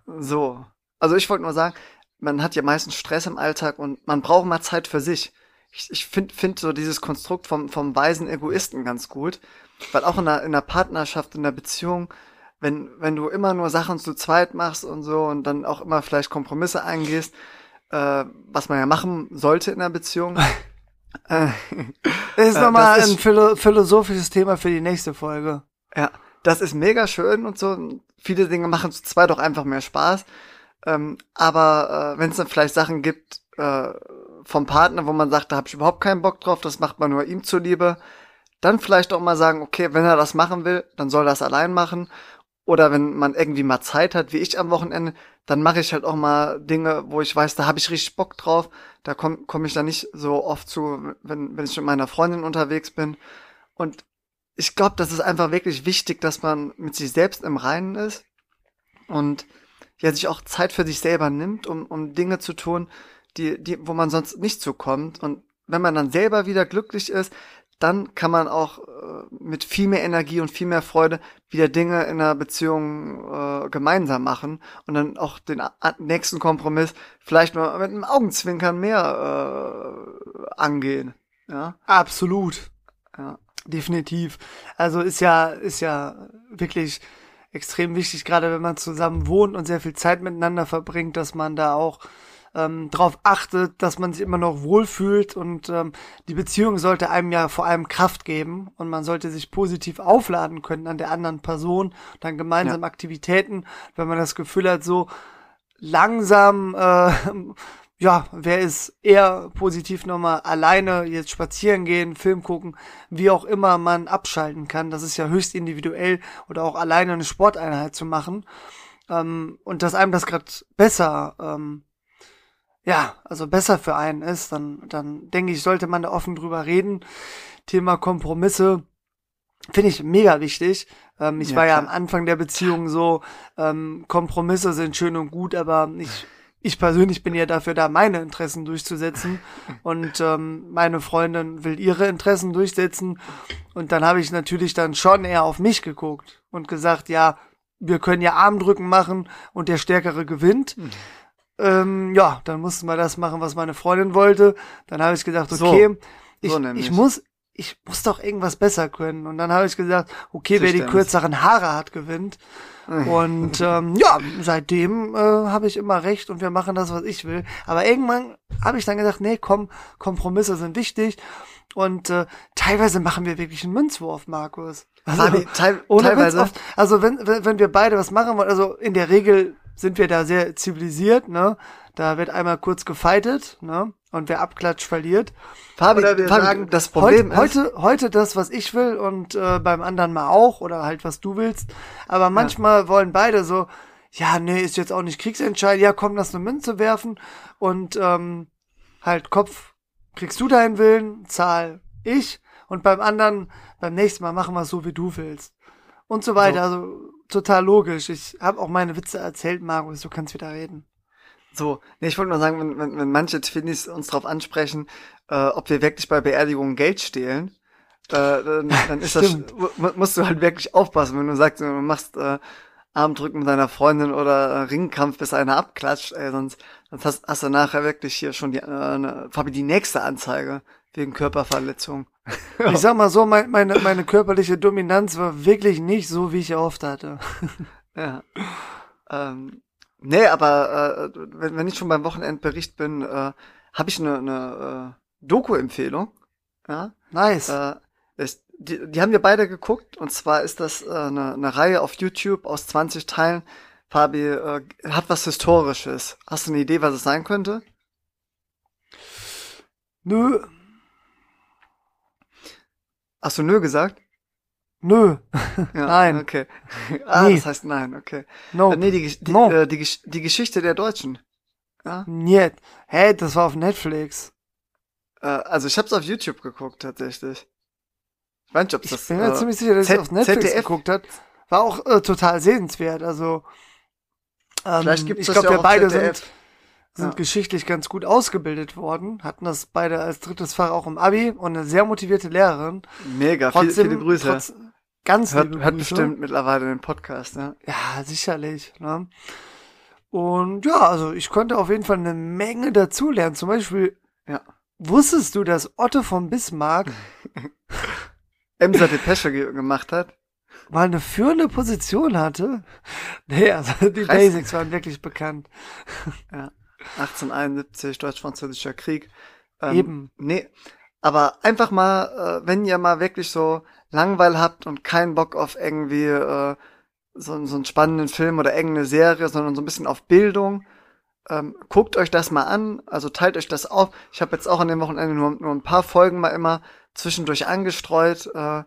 [SPEAKER 1] so. Also ich wollte nur sagen, man hat ja meistens Stress im Alltag und man braucht mal Zeit für sich ich, ich finde find so dieses Konstrukt vom, vom weisen Egoisten ganz gut. Weil auch in einer, in einer Partnerschaft, in einer Beziehung, wenn, wenn du immer nur Sachen zu zweit machst und so und dann auch immer vielleicht Kompromisse eingehst, äh, was man ja machen sollte in einer Beziehung.
[SPEAKER 2] äh, ist nochmal ein philo philosophisches Thema für die nächste Folge.
[SPEAKER 1] Ja, das ist mega schön und so. Viele Dinge machen zu zweit doch einfach mehr Spaß. Ähm, aber äh, wenn es dann vielleicht Sachen gibt, äh, vom Partner, wo man sagt, da habe ich überhaupt keinen Bock drauf, das macht man nur ihm zuliebe, dann vielleicht auch mal sagen, okay, wenn er das machen will, dann soll er das allein machen. Oder wenn man irgendwie mal Zeit hat, wie ich am Wochenende, dann mache ich halt auch mal Dinge, wo ich weiß, da habe ich richtig Bock drauf. Da komme komm ich da nicht so oft zu, wenn, wenn ich mit meiner Freundin unterwegs bin. Und ich glaube, das ist einfach wirklich wichtig, dass man mit sich selbst im Reinen ist und ja sich auch Zeit für sich selber nimmt, um, um Dinge zu tun, die, die, wo man sonst nicht zukommt. Und wenn man dann selber wieder glücklich ist, dann kann man auch äh, mit viel mehr Energie und viel mehr Freude wieder Dinge in einer Beziehung äh, gemeinsam machen und dann auch den nächsten Kompromiss vielleicht mal mit einem Augenzwinkern mehr äh, angehen. Ja,
[SPEAKER 2] absolut. Ja, definitiv. Also ist ja ist ja wirklich extrem wichtig, gerade wenn man zusammen wohnt und sehr viel Zeit miteinander verbringt, dass man da auch ähm, darauf achtet, dass man sich immer noch wohlfühlt und ähm, die Beziehung sollte einem ja vor allem Kraft geben und man sollte sich positiv aufladen können an der anderen Person, dann gemeinsam ja. Aktivitäten, wenn man das Gefühl hat, so langsam äh, ja, wer ist eher positiv nochmal alleine jetzt spazieren gehen, Film gucken, wie auch immer man abschalten kann. Das ist ja höchst individuell oder auch alleine eine Sporteinheit zu machen. Ähm, und dass einem das gerade besser ähm, ja, also besser für einen ist, dann, dann denke ich, sollte man da offen drüber reden. Thema Kompromisse. finde ich mega wichtig. Ähm, ich ja, war ja am Anfang der Beziehung so, ähm, Kompromisse sind schön und gut, aber ich, ich persönlich bin ja dafür da, meine Interessen durchzusetzen. Und ähm, meine Freundin will ihre Interessen durchsetzen. Und dann habe ich natürlich dann schon eher auf mich geguckt und gesagt, ja, wir können ja Armdrücken machen und der Stärkere gewinnt. Mhm. Ähm, ja, dann mussten wir das machen, was meine Freundin wollte. Dann habe ich gedacht, okay, so, ich, so ich muss, ich muss doch irgendwas besser können. Und dann habe ich gesagt, okay, wer die kürzeren Haare hat, gewinnt. Und ähm, ja, seitdem äh, habe ich immer recht und wir machen das, was ich will. Aber irgendwann habe ich dann gesagt, nee, komm, Kompromisse sind wichtig. Und äh, teilweise machen wir wirklich einen Münzwurf, Markus. Also,
[SPEAKER 1] Fabi, teil, teilweise.
[SPEAKER 2] Oft, also wenn, wenn, wenn wir beide was machen wollen, also in der Regel sind wir da sehr zivilisiert, ne? Da wird einmal kurz gefeitet, ne? Und wer abklatscht, verliert.
[SPEAKER 1] Fabi, oder wir Fabi, sagen,
[SPEAKER 2] das Problem heute, ist, heute, heute das, was ich will und äh, beim anderen mal auch oder halt was du willst. Aber manchmal ja. wollen beide so, ja, nee, ist jetzt auch nicht kriegsentscheidend. Ja, komm, lass eine Münze werfen und ähm, halt Kopf, kriegst du deinen Willen, Zahl ich und beim anderen beim nächsten Mal machen wir es so, wie du willst und so weiter. So. Also total logisch. Ich habe auch meine Witze erzählt, Markus. Du kannst wieder reden.
[SPEAKER 1] So, nee, ich wollte nur sagen, wenn, wenn, wenn manche Twinnies uns darauf ansprechen, äh, ob wir wirklich bei Beerdigungen Geld stehlen, äh, dann, dann ist das, musst du halt wirklich aufpassen, wenn du sagst, du machst äh, Armdrücken mit deiner Freundin oder äh, Ringkampf, bis einer abklatscht, ey, sonst, sonst hast, hast du nachher wirklich hier schon die, äh, Fabi, die nächste Anzeige wegen Körperverletzung.
[SPEAKER 2] ich sag mal so, mein, meine, meine körperliche Dominanz war wirklich nicht so, wie ich erhofft hatte.
[SPEAKER 1] ja. Ähm, Nee, aber äh, wenn, wenn ich schon beim Wochenendbericht bin, äh, habe ich eine, eine äh, Doku-Empfehlung. Ja?
[SPEAKER 2] Nice.
[SPEAKER 1] Äh, ist, die, die haben wir beide geguckt und zwar ist das äh, eine, eine Reihe auf YouTube aus 20 Teilen. Fabi äh, hat was Historisches. Hast du eine Idee, was es sein könnte?
[SPEAKER 2] Nö.
[SPEAKER 1] Hast du nö gesagt?
[SPEAKER 2] Nö.
[SPEAKER 1] Ja, nein. Okay. Ah, nee. das heißt nein, okay. No. Äh, nee, die, die, no. äh, die, die Geschichte der Deutschen.
[SPEAKER 2] Ja? Niet. Hey, das war auf Netflix.
[SPEAKER 1] Äh, also ich hab's auf YouTube geguckt, tatsächlich.
[SPEAKER 2] Ich weiß nicht, ob das... Ich bin mir äh, ziemlich sicher, dass ich auf Netflix ZDF. geguckt hat. War auch äh, total sehenswert, also...
[SPEAKER 1] Ähm, Vielleicht gibt
[SPEAKER 2] ich glaube, wir beide sind, sind ja. geschichtlich ganz gut ausgebildet worden, hatten das beide als drittes Fach auch im Abi und eine sehr motivierte Lehrerin.
[SPEAKER 1] Mega, Trotzdem, viele, viele Grüße. Trotz,
[SPEAKER 2] Ganz
[SPEAKER 1] hört, hört bestimmt mittlerweile den Podcast, ne?
[SPEAKER 2] Ja, sicherlich. Ne? Und ja, also ich konnte auf jeden Fall eine Menge dazulernen. Zum Beispiel, ja. wusstest du, dass Otto von Bismarck
[SPEAKER 1] Emser Depesche ge gemacht hat?
[SPEAKER 2] Mal eine führende Position hatte? Nee, also die. Basics waren wirklich bekannt.
[SPEAKER 1] ja. 1871, Deutsch-Französischer Krieg.
[SPEAKER 2] Ähm, Eben.
[SPEAKER 1] Nee, aber einfach mal, äh, wenn ihr mal wirklich so Langweil habt und keinen Bock auf irgendwie äh, so, so einen spannenden Film oder irgendeine Serie, sondern so ein bisschen auf Bildung, ähm, guckt euch das mal an, also teilt euch das auf. Ich habe jetzt auch an dem Wochenende nur, nur ein paar Folgen mal immer zwischendurch angestreut äh,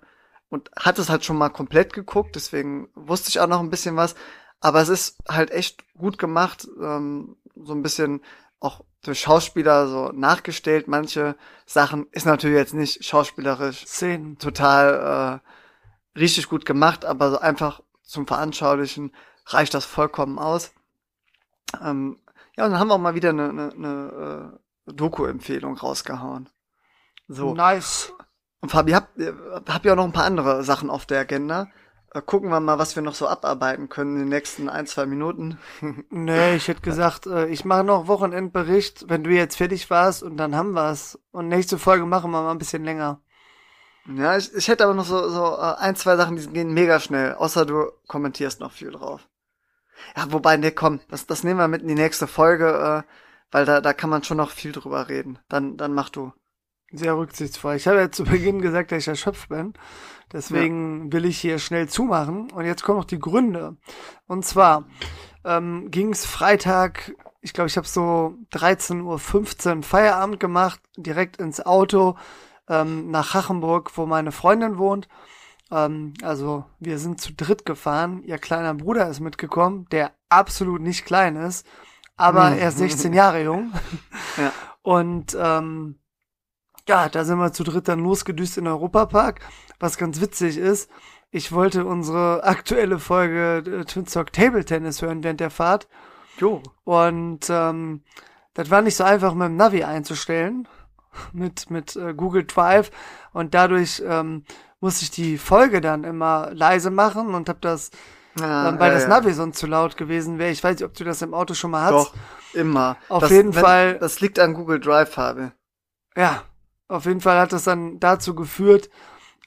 [SPEAKER 1] und hatte es halt schon mal komplett geguckt, deswegen wusste ich auch noch ein bisschen was. Aber es ist halt echt gut gemacht, ähm, so ein bisschen auch durch Schauspieler so nachgestellt. Manche Sachen ist natürlich jetzt nicht schauspielerisch
[SPEAKER 2] Szenen.
[SPEAKER 1] total äh, richtig gut gemacht, aber so einfach zum Veranschaulichen reicht das vollkommen aus. Ähm, ja, und dann haben wir auch mal wieder eine, eine, eine äh, Doku-Empfehlung rausgehauen.
[SPEAKER 2] So. Nice.
[SPEAKER 1] Und Fabi, habt, habt ihr auch noch ein paar andere Sachen auf der Agenda? Äh, gucken wir mal, was wir noch so abarbeiten können in den nächsten ein, zwei Minuten.
[SPEAKER 2] nee, ich hätte gesagt, äh, ich mache noch Wochenendbericht, wenn du jetzt fertig warst und dann haben wir's. Und nächste Folge machen wir mal ein bisschen länger.
[SPEAKER 1] Ja, ich, ich hätte aber noch so, so äh, ein, zwei Sachen, die gehen mega schnell, außer du kommentierst noch viel drauf. Ja, wobei, nee, komm, das, das nehmen wir mit in die nächste Folge, äh, weil da, da kann man schon noch viel drüber reden. Dann, dann mach du.
[SPEAKER 2] Sehr rücksichtsvoll. Ich habe ja zu Beginn gesagt, dass ich erschöpft bin. Deswegen ja. will ich hier schnell zumachen. Und jetzt kommen noch die Gründe. Und zwar ähm, ging es Freitag, ich glaube, ich habe so 13.15 Uhr Feierabend gemacht, direkt ins Auto ähm, nach Hachenburg, wo meine Freundin wohnt. Ähm, also wir sind zu dritt gefahren. Ihr kleiner Bruder ist mitgekommen, der absolut nicht klein ist, aber er ist 16 Jahre jung. Ja. Und ähm, Ja, da sind wir zu dritt dann losgedüst in Europapark, was ganz witzig ist. Ich wollte unsere aktuelle Folge äh, Twin Talk Table Tennis hören während der Fahrt.
[SPEAKER 1] Jo.
[SPEAKER 2] Und ähm, das war nicht so einfach mit dem Navi einzustellen, mit, mit äh, Google Drive. Und dadurch ähm, musste ich die Folge dann immer leise machen und habe das, ähm, weil
[SPEAKER 1] ja,
[SPEAKER 2] das
[SPEAKER 1] ja.
[SPEAKER 2] Navi sonst zu laut gewesen wäre. Ich weiß nicht, ob du das im Auto schon mal hast.
[SPEAKER 1] Doch, immer.
[SPEAKER 2] Auf
[SPEAKER 1] das,
[SPEAKER 2] jeden
[SPEAKER 1] wenn,
[SPEAKER 2] Fall-
[SPEAKER 1] Das liegt an Google Drive, Fabi.
[SPEAKER 2] Ja, auf jeden Fall hat das dann dazu geführt,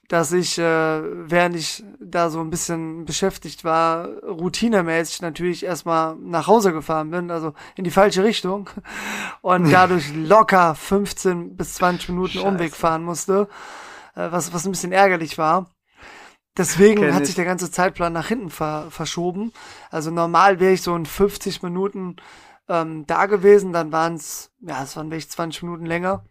[SPEAKER 2] dass ich, äh, während ich da so ein bisschen beschäftigt war, routinemäßig natürlich erstmal nach Hause gefahren bin, also in die falsche Richtung und dadurch locker 15 bis 20 Minuten
[SPEAKER 1] Scheiße.
[SPEAKER 2] Umweg fahren musste, äh, was, was ein bisschen ärgerlich war. Deswegen
[SPEAKER 1] Kenn
[SPEAKER 2] hat
[SPEAKER 1] ich.
[SPEAKER 2] sich der ganze Zeitplan nach hinten ver verschoben. Also normal wäre ich so in 50 Minuten ähm, da gewesen, dann waren es, ja, es waren wirklich 20 Minuten länger.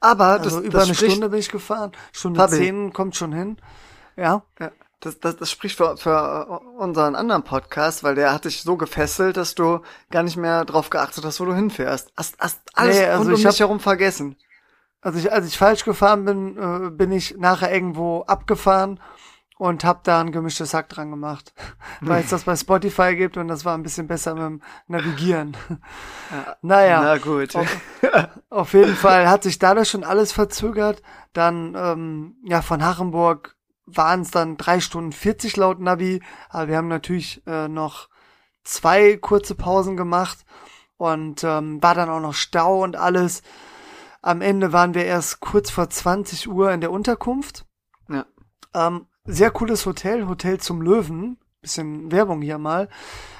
[SPEAKER 1] Aber
[SPEAKER 2] Also
[SPEAKER 1] das,
[SPEAKER 2] über
[SPEAKER 1] das
[SPEAKER 2] eine
[SPEAKER 1] spricht,
[SPEAKER 2] Stunde bin ich gefahren. Stunde
[SPEAKER 1] Fabi.
[SPEAKER 2] zehn kommt schon hin. Ja.
[SPEAKER 1] Ja, das, das, das spricht für, für unseren anderen Podcast, weil der hat dich so gefesselt, dass du gar nicht mehr drauf geachtet hast, wo du hinfährst. Hast, hast alles
[SPEAKER 2] Nee, also
[SPEAKER 1] rund um
[SPEAKER 2] ich
[SPEAKER 1] dich herum vergessen.
[SPEAKER 2] Also ich, als ich falsch gefahren bin, äh, bin ich nachher irgendwo abgefahren und hab da ein gemischtes Hack dran gemacht. Weil es das bei Spotify gibt und das war ein bisschen besser mit dem Navigieren. Naja.
[SPEAKER 1] Na gut.
[SPEAKER 2] Auf, auf jeden Fall hat sich dadurch schon alles verzögert. Dann, ähm, ja, von Hachenburg waren es dann drei Stunden 40 laut Navi. Aber wir haben natürlich äh, noch zwei kurze Pausen gemacht und ähm, war dann auch noch Stau und alles. Am Ende waren wir erst kurz vor 20 Uhr in der Unterkunft.
[SPEAKER 1] Ja.
[SPEAKER 2] Ähm, sehr cooles Hotel, Hotel zum Löwen. Bisschen Werbung hier mal.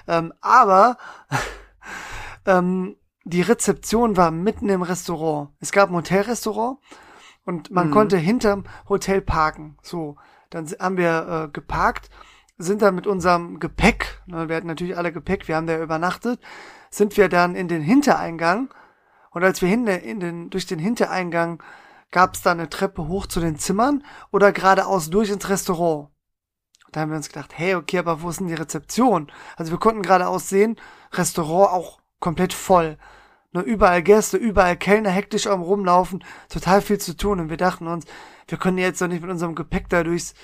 [SPEAKER 2] Ähm, aber ähm, die Rezeption war mitten im Restaurant. Es gab ein Hotelrestaurant und man
[SPEAKER 1] Mhm.
[SPEAKER 2] konnte hinterm Hotel parken. So, dann haben wir äh, geparkt, sind dann mit unserem Gepäck, ne, wir hatten natürlich alle Gepäck, wir haben da übernachtet, sind wir dann in den Hintereingang und als wir hin, in den, durch den Hintereingang gab es da eine Treppe hoch zu den Zimmern oder geradeaus durch ins Restaurant. Da haben wir uns gedacht, hey, okay, aber wo ist denn die Rezeption? Also wir konnten geradeaus sehen, Restaurant auch komplett voll. Nur überall Gäste, überall Kellner hektisch am Rumlaufen, total viel zu tun. Und wir dachten uns, wir können jetzt doch nicht mit unserem Gepäck da durchs,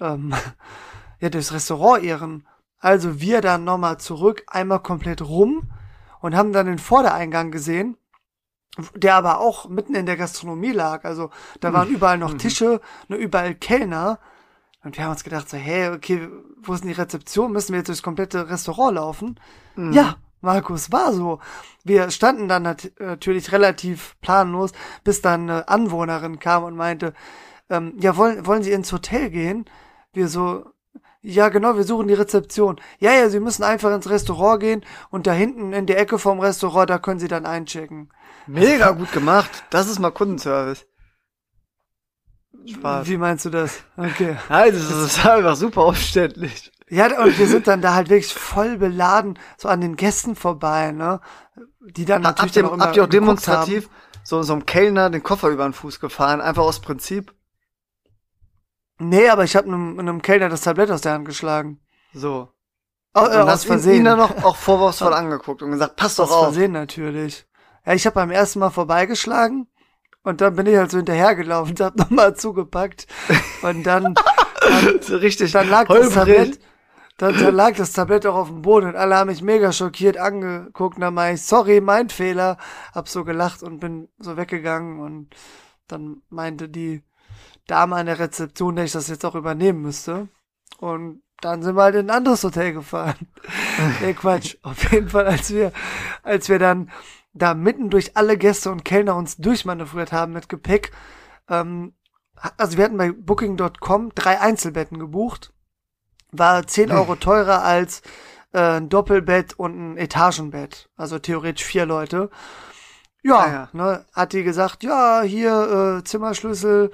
[SPEAKER 2] ähm, ja, durchs Restaurant irren. Also wir dann nochmal zurück, einmal komplett rum und haben dann den Vordereingang gesehen, der aber auch mitten in der Gastronomie lag. Also da waren überall noch Tische, nur überall Kellner. Und wir haben uns gedacht, so, hey, okay, wo ist denn die Rezeption? Müssen wir jetzt durchs komplette Restaurant laufen? Ja, Markus, war so. Wir standen dann nat natürlich relativ planlos, bis dann eine Anwohnerin kam und meinte, ähm, ja, wollen, wollen Sie ins Hotel gehen? Wir so, ja, genau, wir suchen die Rezeption. Ja, ja, Sie müssen einfach ins Restaurant gehen und da hinten in der Ecke vom Restaurant, da können Sie dann einchecken.
[SPEAKER 1] Mega gut gemacht. Das ist mal Kundenservice. Spaß.
[SPEAKER 2] Wie meinst du das? Okay.
[SPEAKER 1] Nein, das ist einfach super umständlich.
[SPEAKER 2] Ja, und wir sind dann da halt wirklich voll beladen, so an den Gästen vorbei, ne? Die dann natürlich
[SPEAKER 1] Habt ihr,
[SPEAKER 2] dann auch
[SPEAKER 1] habt ihr auch demonstrativ
[SPEAKER 2] Haben.
[SPEAKER 1] so, so einem Kellner den Koffer über den Fuß gefahren? Einfach aus Prinzip?
[SPEAKER 2] Nee, aber ich habe einem, einem Kellner das Tablett aus der Hand geschlagen.
[SPEAKER 1] So.
[SPEAKER 2] Oh,
[SPEAKER 1] Und
[SPEAKER 2] äh, aus
[SPEAKER 1] hast ihn,
[SPEAKER 2] Versehen.
[SPEAKER 1] ihn dann noch auch vorwurfsvoll angeguckt und gesagt, pass doch
[SPEAKER 2] aus
[SPEAKER 1] auf.
[SPEAKER 2] Versehen natürlich. Ja, ich habe beim ersten Mal vorbeigeschlagen und dann bin ich halt so hinterhergelaufen und hab nochmal zugepackt. Und dann, dann,
[SPEAKER 1] So richtig
[SPEAKER 2] dann lag das
[SPEAKER 1] holprig.
[SPEAKER 2] Tablett, dann, dann lag das Tablett auch auf dem Boden und alle haben mich mega schockiert angeguckt und dann meinte ich, sorry, mein Fehler. Hab so gelacht und bin so weggegangen und dann meinte die Dame an der Rezeption, dass ich das jetzt auch übernehmen müsste. Und dann sind wir halt in ein anderes Hotel gefahren. nee, Quatsch. Auf jeden Fall, als wir, als wir dann da mitten durch alle Gäste und Kellner uns durchmanövriert haben mit Gepäck, ähm, also wir hatten bei Booking.com drei Einzelbetten gebucht, war 10 Euro teurer als äh, ein Doppelbett und ein Etagenbett, also theoretisch vier Leute. Ja,
[SPEAKER 1] Ah, ja.
[SPEAKER 2] Ne, hat die gesagt, ja, hier äh, Zimmerschlüssel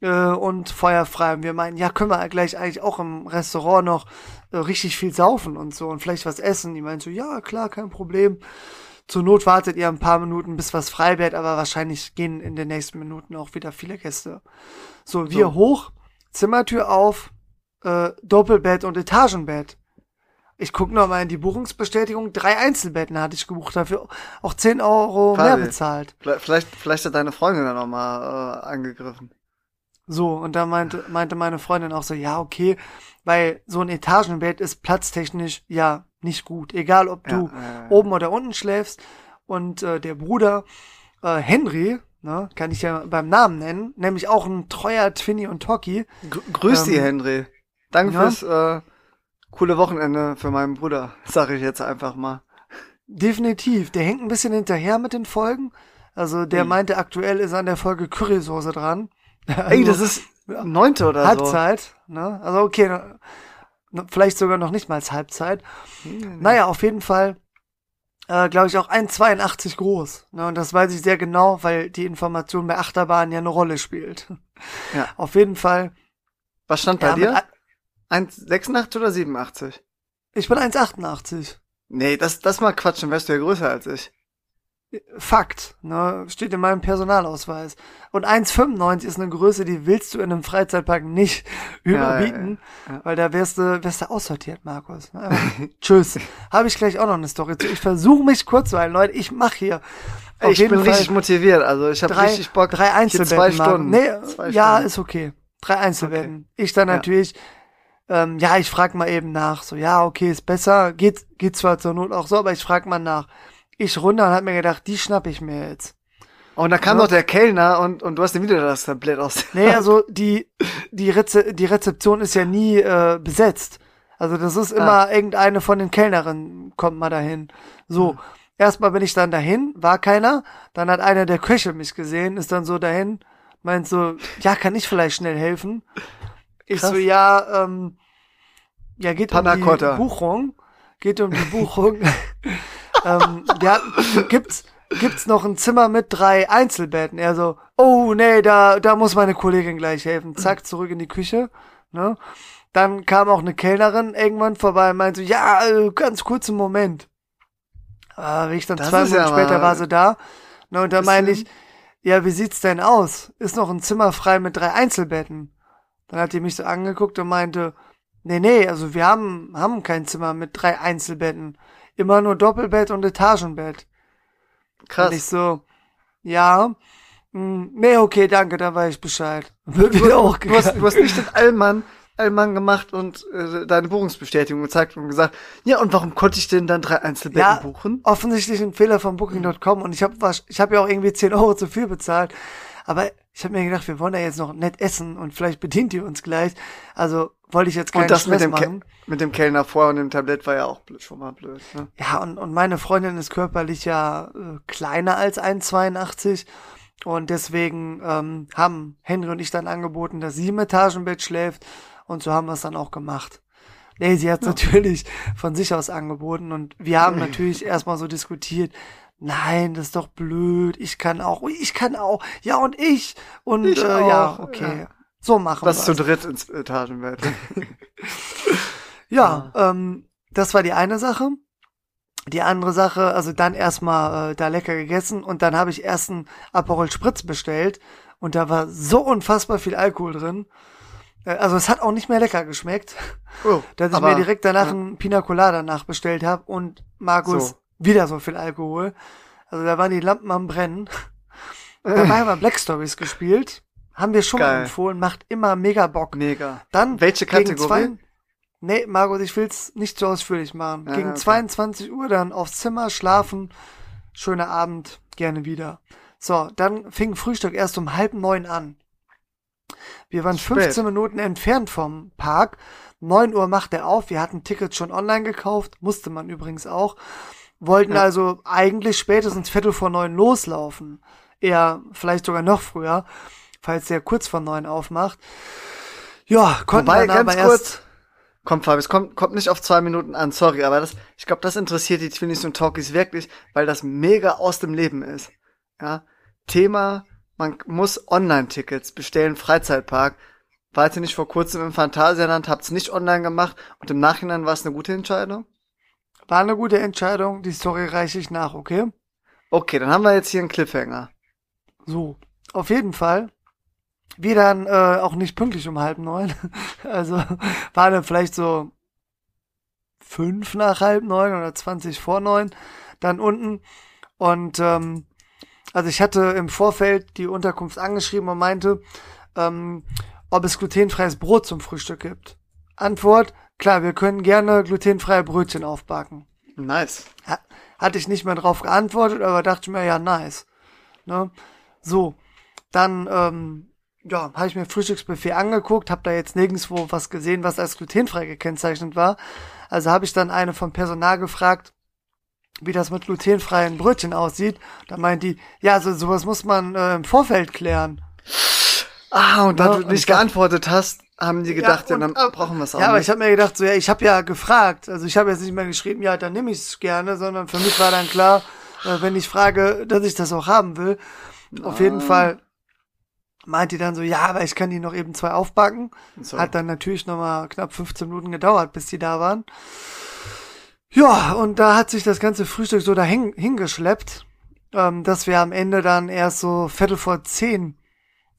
[SPEAKER 2] äh, und feuerfrei. Und wir meinen, ja, können wir gleich eigentlich auch im Restaurant noch äh, richtig viel saufen und so und vielleicht was essen. Die meint so, ja, klar, kein Problem. Zur Not wartet ihr ein paar Minuten, bis was frei wird, aber wahrscheinlich gehen in den nächsten Minuten auch wieder viele Gäste. So, wir
[SPEAKER 1] So.
[SPEAKER 2] hoch, Zimmertür auf, äh, Doppelbett und Etagenbett. Ich gucke noch mal in die Buchungsbestätigung. Drei Einzelbetten hatte ich gebucht, dafür auch 10 Euro Fabi, mehr bezahlt.
[SPEAKER 1] Vielleicht, vielleicht hat deine Freundin dann noch mal äh, angegriffen.
[SPEAKER 2] So, und da meinte, meinte meine Freundin auch so, ja, okay, weil so ein Etagenbett ist platztechnisch ja nicht gut. Egal, ob du ja, äh, oben oder unten schläfst. Und äh, der Bruder äh, Henry, ne, kann ich ja beim Namen nennen, nämlich auch ein treuer Twinny und Toki.
[SPEAKER 1] grüß ähm, dich, Henry. Danke ja. fürs äh, coole Wochenende für meinen Bruder, sag ich jetzt einfach mal.
[SPEAKER 2] Definitiv. Der hängt ein bisschen hinterher mit den Folgen. Also der hm. meinte, aktuell ist an der Folge Currysoße dran.
[SPEAKER 1] Ey, das ist neunte oder
[SPEAKER 2] Halbzeit, so. ne? Also okay, vielleicht sogar noch nicht mal als Halbzeit. Hm. Naja, auf jeden Fall, äh, glaube ich, auch 1,82 groß. Ne? Und das weiß ich sehr genau, weil die Information bei Achterbahn ja eine Rolle spielt. Ja. Auf jeden Fall.
[SPEAKER 1] Was stand bei ja, dir? 1,86 oder 87?
[SPEAKER 2] Ich bin 1,88.
[SPEAKER 1] Nee, das, das mal Quatsch, dann wärst du ja größer als ich.
[SPEAKER 2] Fakt, ne, steht in meinem Personalausweis. Und 1,95 ist eine Größe, die willst du in einem Freizeitpark nicht überbieten, ja, ja, ja. weil da wärst du, wärst du aussortiert, Markus. Tschüss. Habe ich gleich auch noch eine Story zu. Ich versuche mich kurz zu halten, Leute. Ich mache hier.
[SPEAKER 1] ich bin Fall richtig motiviert, also ich habe richtig Bock.
[SPEAKER 2] Drei Einzelbetten. Zwei Stunden. Nee, zwei ja, Stunden. ist okay. Drei Einzelbetten. Okay. Ich dann natürlich ähm, ja, ich frag mal eben nach. So, ja, okay, ist besser. Geht, geht zwar zur Not auch so, aber ich frag mal nach. Ich runter und hab mir gedacht, die schnapp ich mir jetzt.
[SPEAKER 1] Und da kam ja. noch der Kellner und, und du hast dir wieder das Tablett aus.
[SPEAKER 2] Nee, also die, die, Reze die Rezeption ist ja nie äh, besetzt. Also das ist immer ah. irgendeine von den Kellnerinnen kommt mal dahin. So, mhm. erstmal bin ich dann dahin, war keiner. Dann hat einer der Köche mich gesehen, ist dann so dahin, meint so, ja, kann ich vielleicht schnell helfen? Ich Krass. so, ja, ähm, ja, geht um die Buchung. Geht um die Buchung. ähm, ja, gibt's, gibt's noch ein Zimmer mit drei Einzelbetten? Er so, oh nee, da, da muss meine Kollegin gleich helfen. Zack, zurück in die Küche. Ne? Dann kam auch eine Kellnerin irgendwann vorbei und meinte so, ja, äh, ganz kurzen Moment. Äh, wie ich dann das zwei Minuten ja später war sie da. Ne, und da meine ich, ja, wie sieht's denn aus? Ist noch ein Zimmer frei mit drei Einzelbetten? Dann hat die mich so angeguckt und meinte, nee, nee, also wir haben, haben kein Zimmer mit drei Einzelbetten. Immer nur Doppelbett und Etagenbett. Krass. Und ich so, ja, mh, hm, nee, okay, danke, da weiß ich Bescheid.
[SPEAKER 1] Wird du, auch du, hast, du hast nicht den Allmann, Allmann gemacht und äh, deine Buchungsbestätigung gezeigt und gesagt, ja, und warum konnte ich denn dann drei Einzelbetten ja, buchen?
[SPEAKER 2] Offensichtlich ein Fehler von Booking.com und ich habe ich hab ja auch irgendwie 10 Euro zu viel bezahlt. Aber ich habe mir gedacht, wir wollen da jetzt noch nett essen und vielleicht bedient ihr uns gleich. Also wollte ich jetzt keinen
[SPEAKER 1] und das Stress mit dem machen. Ke mit dem Kellner vor und dem Tablett war ja auch schon mal blöd. Ne?
[SPEAKER 2] Ja, und, und meine Freundin ist körperlich ja äh, kleiner als 1,82 und deswegen ähm, haben Henry und ich dann angeboten, dass sie im Etagenbett schläft und so haben wir es dann auch gemacht. Nee, sie hat ja. natürlich von sich aus angeboten und wir haben natürlich erstmal so diskutiert, nein, das ist doch blöd, ich kann auch, ich kann auch, ja und ich und ich äh, ja, okay. Ja. So machen wir
[SPEAKER 1] Das zu dritt ins Etagenbett.
[SPEAKER 2] ja, ja, ähm, das war die eine Sache. Die andere Sache, also dann erstmal äh, da lecker gegessen und dann habe ich erst einen Aperol Spritz bestellt und da war so unfassbar viel Alkohol drin. Äh, also es hat auch nicht mehr lecker geschmeckt, oh, dass ich aber, mir direkt danach ja. einen Pina Colada nachbestellt habe und Markus so wieder so viel Alkohol. Also da waren die Lampen am Brennen. Dabei haben wir Black Stories gespielt. Haben wir schon Geil. mal empfohlen, macht immer mega Bock.
[SPEAKER 1] Mega.
[SPEAKER 2] Dann
[SPEAKER 1] welche Kategorie? Zwei,
[SPEAKER 2] nee, Margot, ich will's nicht so ausführlich machen. Ja, gegen okay. 22 Uhr dann aufs Zimmer schlafen. Schöner Abend, gerne wieder. So, dann fing Frühstück erst um halb neun an. Wir waren Spät. 15 Minuten entfernt vom Park. 9 Uhr macht er auf. Wir hatten Tickets schon online gekauft. Musste man übrigens auch wollten ja. also eigentlich spätestens Viertel vor neun loslaufen. Eher vielleicht sogar noch früher, falls der kurz vor neun aufmacht. Ja, konnten Wobei, dann aber kurz,
[SPEAKER 1] Kommt, Fabi, es kommt, kommt nicht auf zwei Minuten an, sorry, aber das, ich glaube, das interessiert die Twinnies und Talkies wirklich, weil das mega aus dem Leben ist. Ja, Thema, man muss Online-Tickets bestellen, Freizeitpark. War jetzt nicht vor kurzem im Phantasialand, habt's nicht online gemacht und im Nachhinein war es eine gute Entscheidung?
[SPEAKER 2] War eine gute Entscheidung. Die Story reiche ich nach, okay?
[SPEAKER 1] Okay, dann haben wir jetzt hier einen Cliffhanger.
[SPEAKER 2] So, auf jeden Fall. Wir dann äh, auch nicht pünktlich um halb neun. Also war dann vielleicht so fünf nach halb neun oder 20 vor neun dann unten. Und ähm, also ich hatte im Vorfeld die Unterkunft angeschrieben und meinte, ähm, ob es glutenfreies Brot zum Frühstück gibt. Antwort, klar, wir können gerne glutenfreie Brötchen aufbacken.
[SPEAKER 1] Nice.
[SPEAKER 2] Ha hatte ich nicht mehr drauf geantwortet, aber dachte mir, ja, nice. Ne? So, dann ähm, ja, habe ich mir Frühstücksbuffet angeguckt, habe da jetzt nirgendwo was gesehen, was als glutenfrei gekennzeichnet war. Also habe ich dann eine vom Personal gefragt, wie das mit glutenfreien Brötchen aussieht. Da meint die, ja, so sowas muss man äh, im Vorfeld klären.
[SPEAKER 1] Ah, und da ja, du nicht geantwortet hast, haben die gedacht, ja, und, ja dann äh, brauchen wir es auch.
[SPEAKER 2] Ja, aber ich habe mir gedacht, so ja, ich habe ja gefragt. Also ich habe jetzt nicht mehr geschrieben, ja, dann nehme ich es gerne, sondern für mich war dann klar, äh, wenn ich frage, dass ich das auch haben will. Ah. Auf jeden Fall meint die dann so, ja, aber ich kann die noch eben zwei aufbacken. So. Hat dann natürlich nochmal knapp 15 Minuten gedauert, bis die da waren. Ja, und da hat sich das ganze Frühstück so dahin hingeschleppt, ähm, dass wir am Ende dann erst so Viertel vor zehn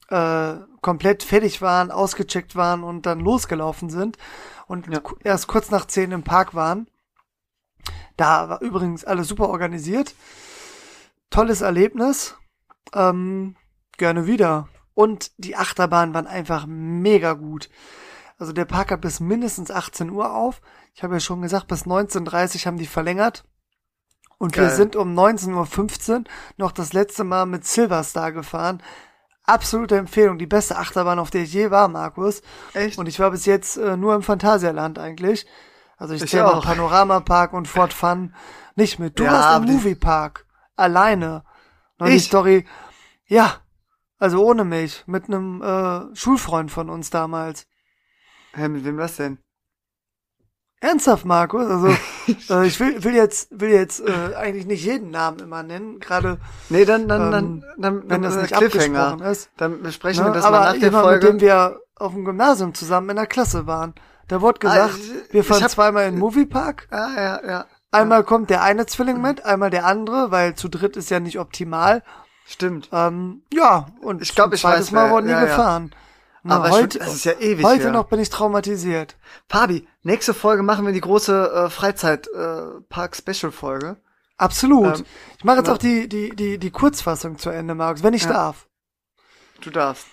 [SPEAKER 2] äh, komplett fertig waren, ausgecheckt waren und dann losgelaufen sind und ja. erst kurz nach zehn im Park waren. Da war übrigens alles super organisiert. Tolles Erlebnis. Ähm, gerne wieder. Und die Achterbahnen waren einfach mega gut. Also der Park hat bis mindestens 18 Uhr auf. Ich habe ja schon gesagt, bis 19.30 Uhr haben die verlängert. Und Geil. wir sind um 19.15 Uhr noch das letzte Mal mit Silverstar gefahren. Absolute Empfehlung, die beste Achterbahn, auf der ich je war, Markus. Echt? Und ich war bis jetzt äh, nur im Phantasialand eigentlich. Also ich, ich zähle Panorama Park und Fort Fun nicht mit. Du ja, warst im Moviepark. Alleine. Und ich? die Story, ja, also ohne mich, mit einem äh, Schulfreund von uns damals.
[SPEAKER 1] Hä, mit wem das denn?
[SPEAKER 2] Ernsthaft, Markus? Also äh, ich will, will jetzt will jetzt äh, eigentlich nicht jeden Namen immer nennen, gerade.
[SPEAKER 1] Nee, dann dann, ähm, dann, dann wenn das nicht abgesprochen ist. Dann besprechen ne? wir das
[SPEAKER 2] aber
[SPEAKER 1] mal nach der
[SPEAKER 2] Folge. mit dem wir auf dem Gymnasium zusammen in der Klasse waren. Da wurde gesagt, ah, wir fahren hab, zweimal in den Moviepark.
[SPEAKER 1] Ah, ja, ja.
[SPEAKER 2] Einmal ja. kommt der eine Zwilling mit, einmal der andere, weil zu dritt ist ja nicht optimal.
[SPEAKER 1] Stimmt.
[SPEAKER 2] Ähm, ja, und
[SPEAKER 1] ich glaube, ich weiß,
[SPEAKER 2] Mal wurden die ja, gefahren. Ja.
[SPEAKER 1] Na, aber heute, schon, das ist ja ewig.
[SPEAKER 2] Heute her. noch bin ich traumatisiert.
[SPEAKER 1] Fabi, nächste Folge machen wir die große äh, Freizeitpark-Special-Folge. Äh,
[SPEAKER 2] Absolut. Ähm, ich mache jetzt auch die, die, die, die Kurzfassung zu Ende, Markus, wenn ich ja. darf.
[SPEAKER 1] Du darfst.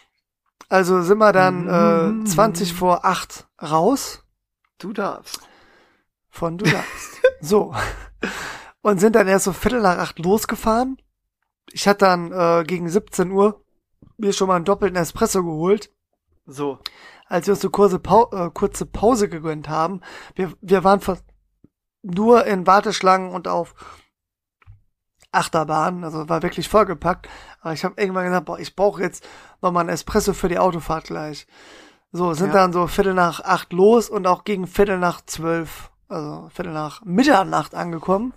[SPEAKER 2] Also sind wir dann äh, 20 vor 8 raus.
[SPEAKER 1] Du darfst.
[SPEAKER 2] Von du darfst. so. Und sind dann erst so Viertel nach acht losgefahren. Ich hatte dann äh, gegen 17 Uhr mir schon mal einen doppelten Espresso geholt.
[SPEAKER 1] So.
[SPEAKER 2] Als wir uns so kurze, Pau äh, kurze Pause gegönnt haben, wir, wir waren fast nur in Warteschlangen und auf Achterbahn, also war wirklich vollgepackt. Aber ich habe irgendwann gesagt, boah, ich brauche jetzt noch mal einen Espresso für die Autofahrt gleich. So, sind ja. dann so Viertel nach acht los und auch gegen Viertel nach zwölf, also Viertel nach Mitternacht angekommen.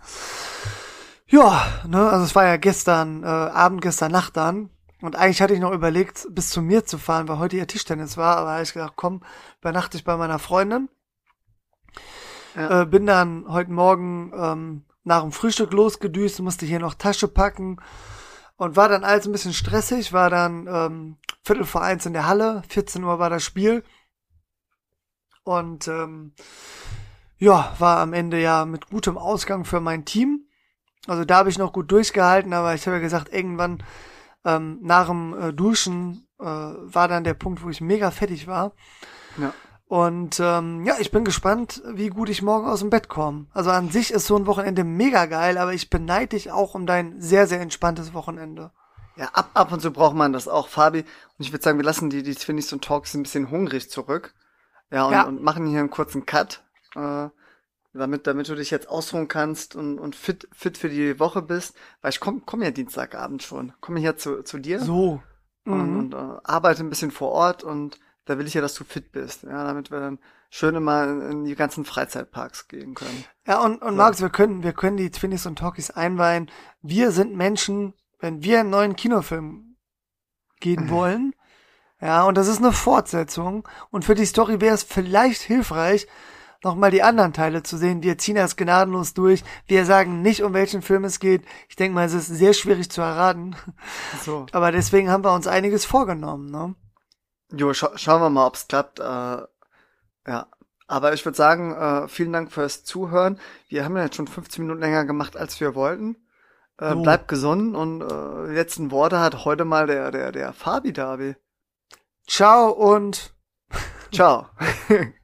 [SPEAKER 2] Ja, ne, also es war ja gestern, äh, Abend, gestern Nacht dann. Und eigentlich hatte ich noch überlegt, bis zu mir zu fahren, weil heute ja Tischtennis war, aber habe ich gedacht, komm, übernachte ich bei meiner Freundin. Ja. Äh, bin dann heute Morgen ähm, nach dem Frühstück losgedüst, musste hier noch Tasche packen und war dann alles ein bisschen stressig, war dann ähm, Viertel vor eins in der Halle, 14 Uhr war das Spiel und ähm, ja, war am Ende ja mit gutem Ausgang für mein Team. Also da habe ich noch gut durchgehalten, aber ich habe ja gesagt, irgendwann ähm, nach dem äh, Duschen äh, war dann der Punkt, wo ich mega fettig war. Ja. Und ähm, ja, ich bin gespannt, wie gut ich morgen aus dem Bett komme. Also an sich ist so ein Wochenende mega geil, aber ich beneide dich auch um dein sehr, sehr entspanntes Wochenende.
[SPEAKER 1] Ja, ab, ab und zu braucht man das auch, Fabi. Und ich würde sagen, wir lassen die, die Twinnies und Talks ein bisschen hungrig zurück. Ja, und, ja. und machen hier einen kurzen Cut. Äh, damit, damit du dich jetzt ausruhen kannst und, und fit, fit für die Woche bist. Weil ich komme komm ja Dienstagabend schon. Komme hier zu, zu dir.
[SPEAKER 2] So.
[SPEAKER 1] Und, mhm. und uh, arbeite ein bisschen vor Ort und da will ich ja, dass du fit bist. Ja, damit wir dann schön immer in die ganzen Freizeitparks gehen können.
[SPEAKER 2] Ja, und, und so. Markus, wir können, wir können die Twinnies und Talkies einweihen. Wir sind Menschen, wenn wir einen neuen Kinofilm gehen wollen, ja, und das ist eine Fortsetzung. Und für die Story wäre es vielleicht hilfreich, nochmal die anderen Teile zu sehen. Wir ziehen das gnadenlos durch. Wir sagen nicht, um welchen Film es geht. Ich denke mal, es ist sehr schwierig zu erraten. So. Aber deswegen haben wir uns einiges vorgenommen, ne?
[SPEAKER 1] Jo, scha schauen wir mal, ob's klappt. Äh, ja. Aber ich würde sagen, äh, vielen Dank fürs Zuhören. Wir haben ja jetzt schon 15 Minuten länger gemacht, als wir wollten. Äh,
[SPEAKER 2] so.
[SPEAKER 1] Bleibt gesund und äh, die letzten Worte hat heute mal der, der, der Fabi Davi.
[SPEAKER 2] Ciao und
[SPEAKER 1] ciao.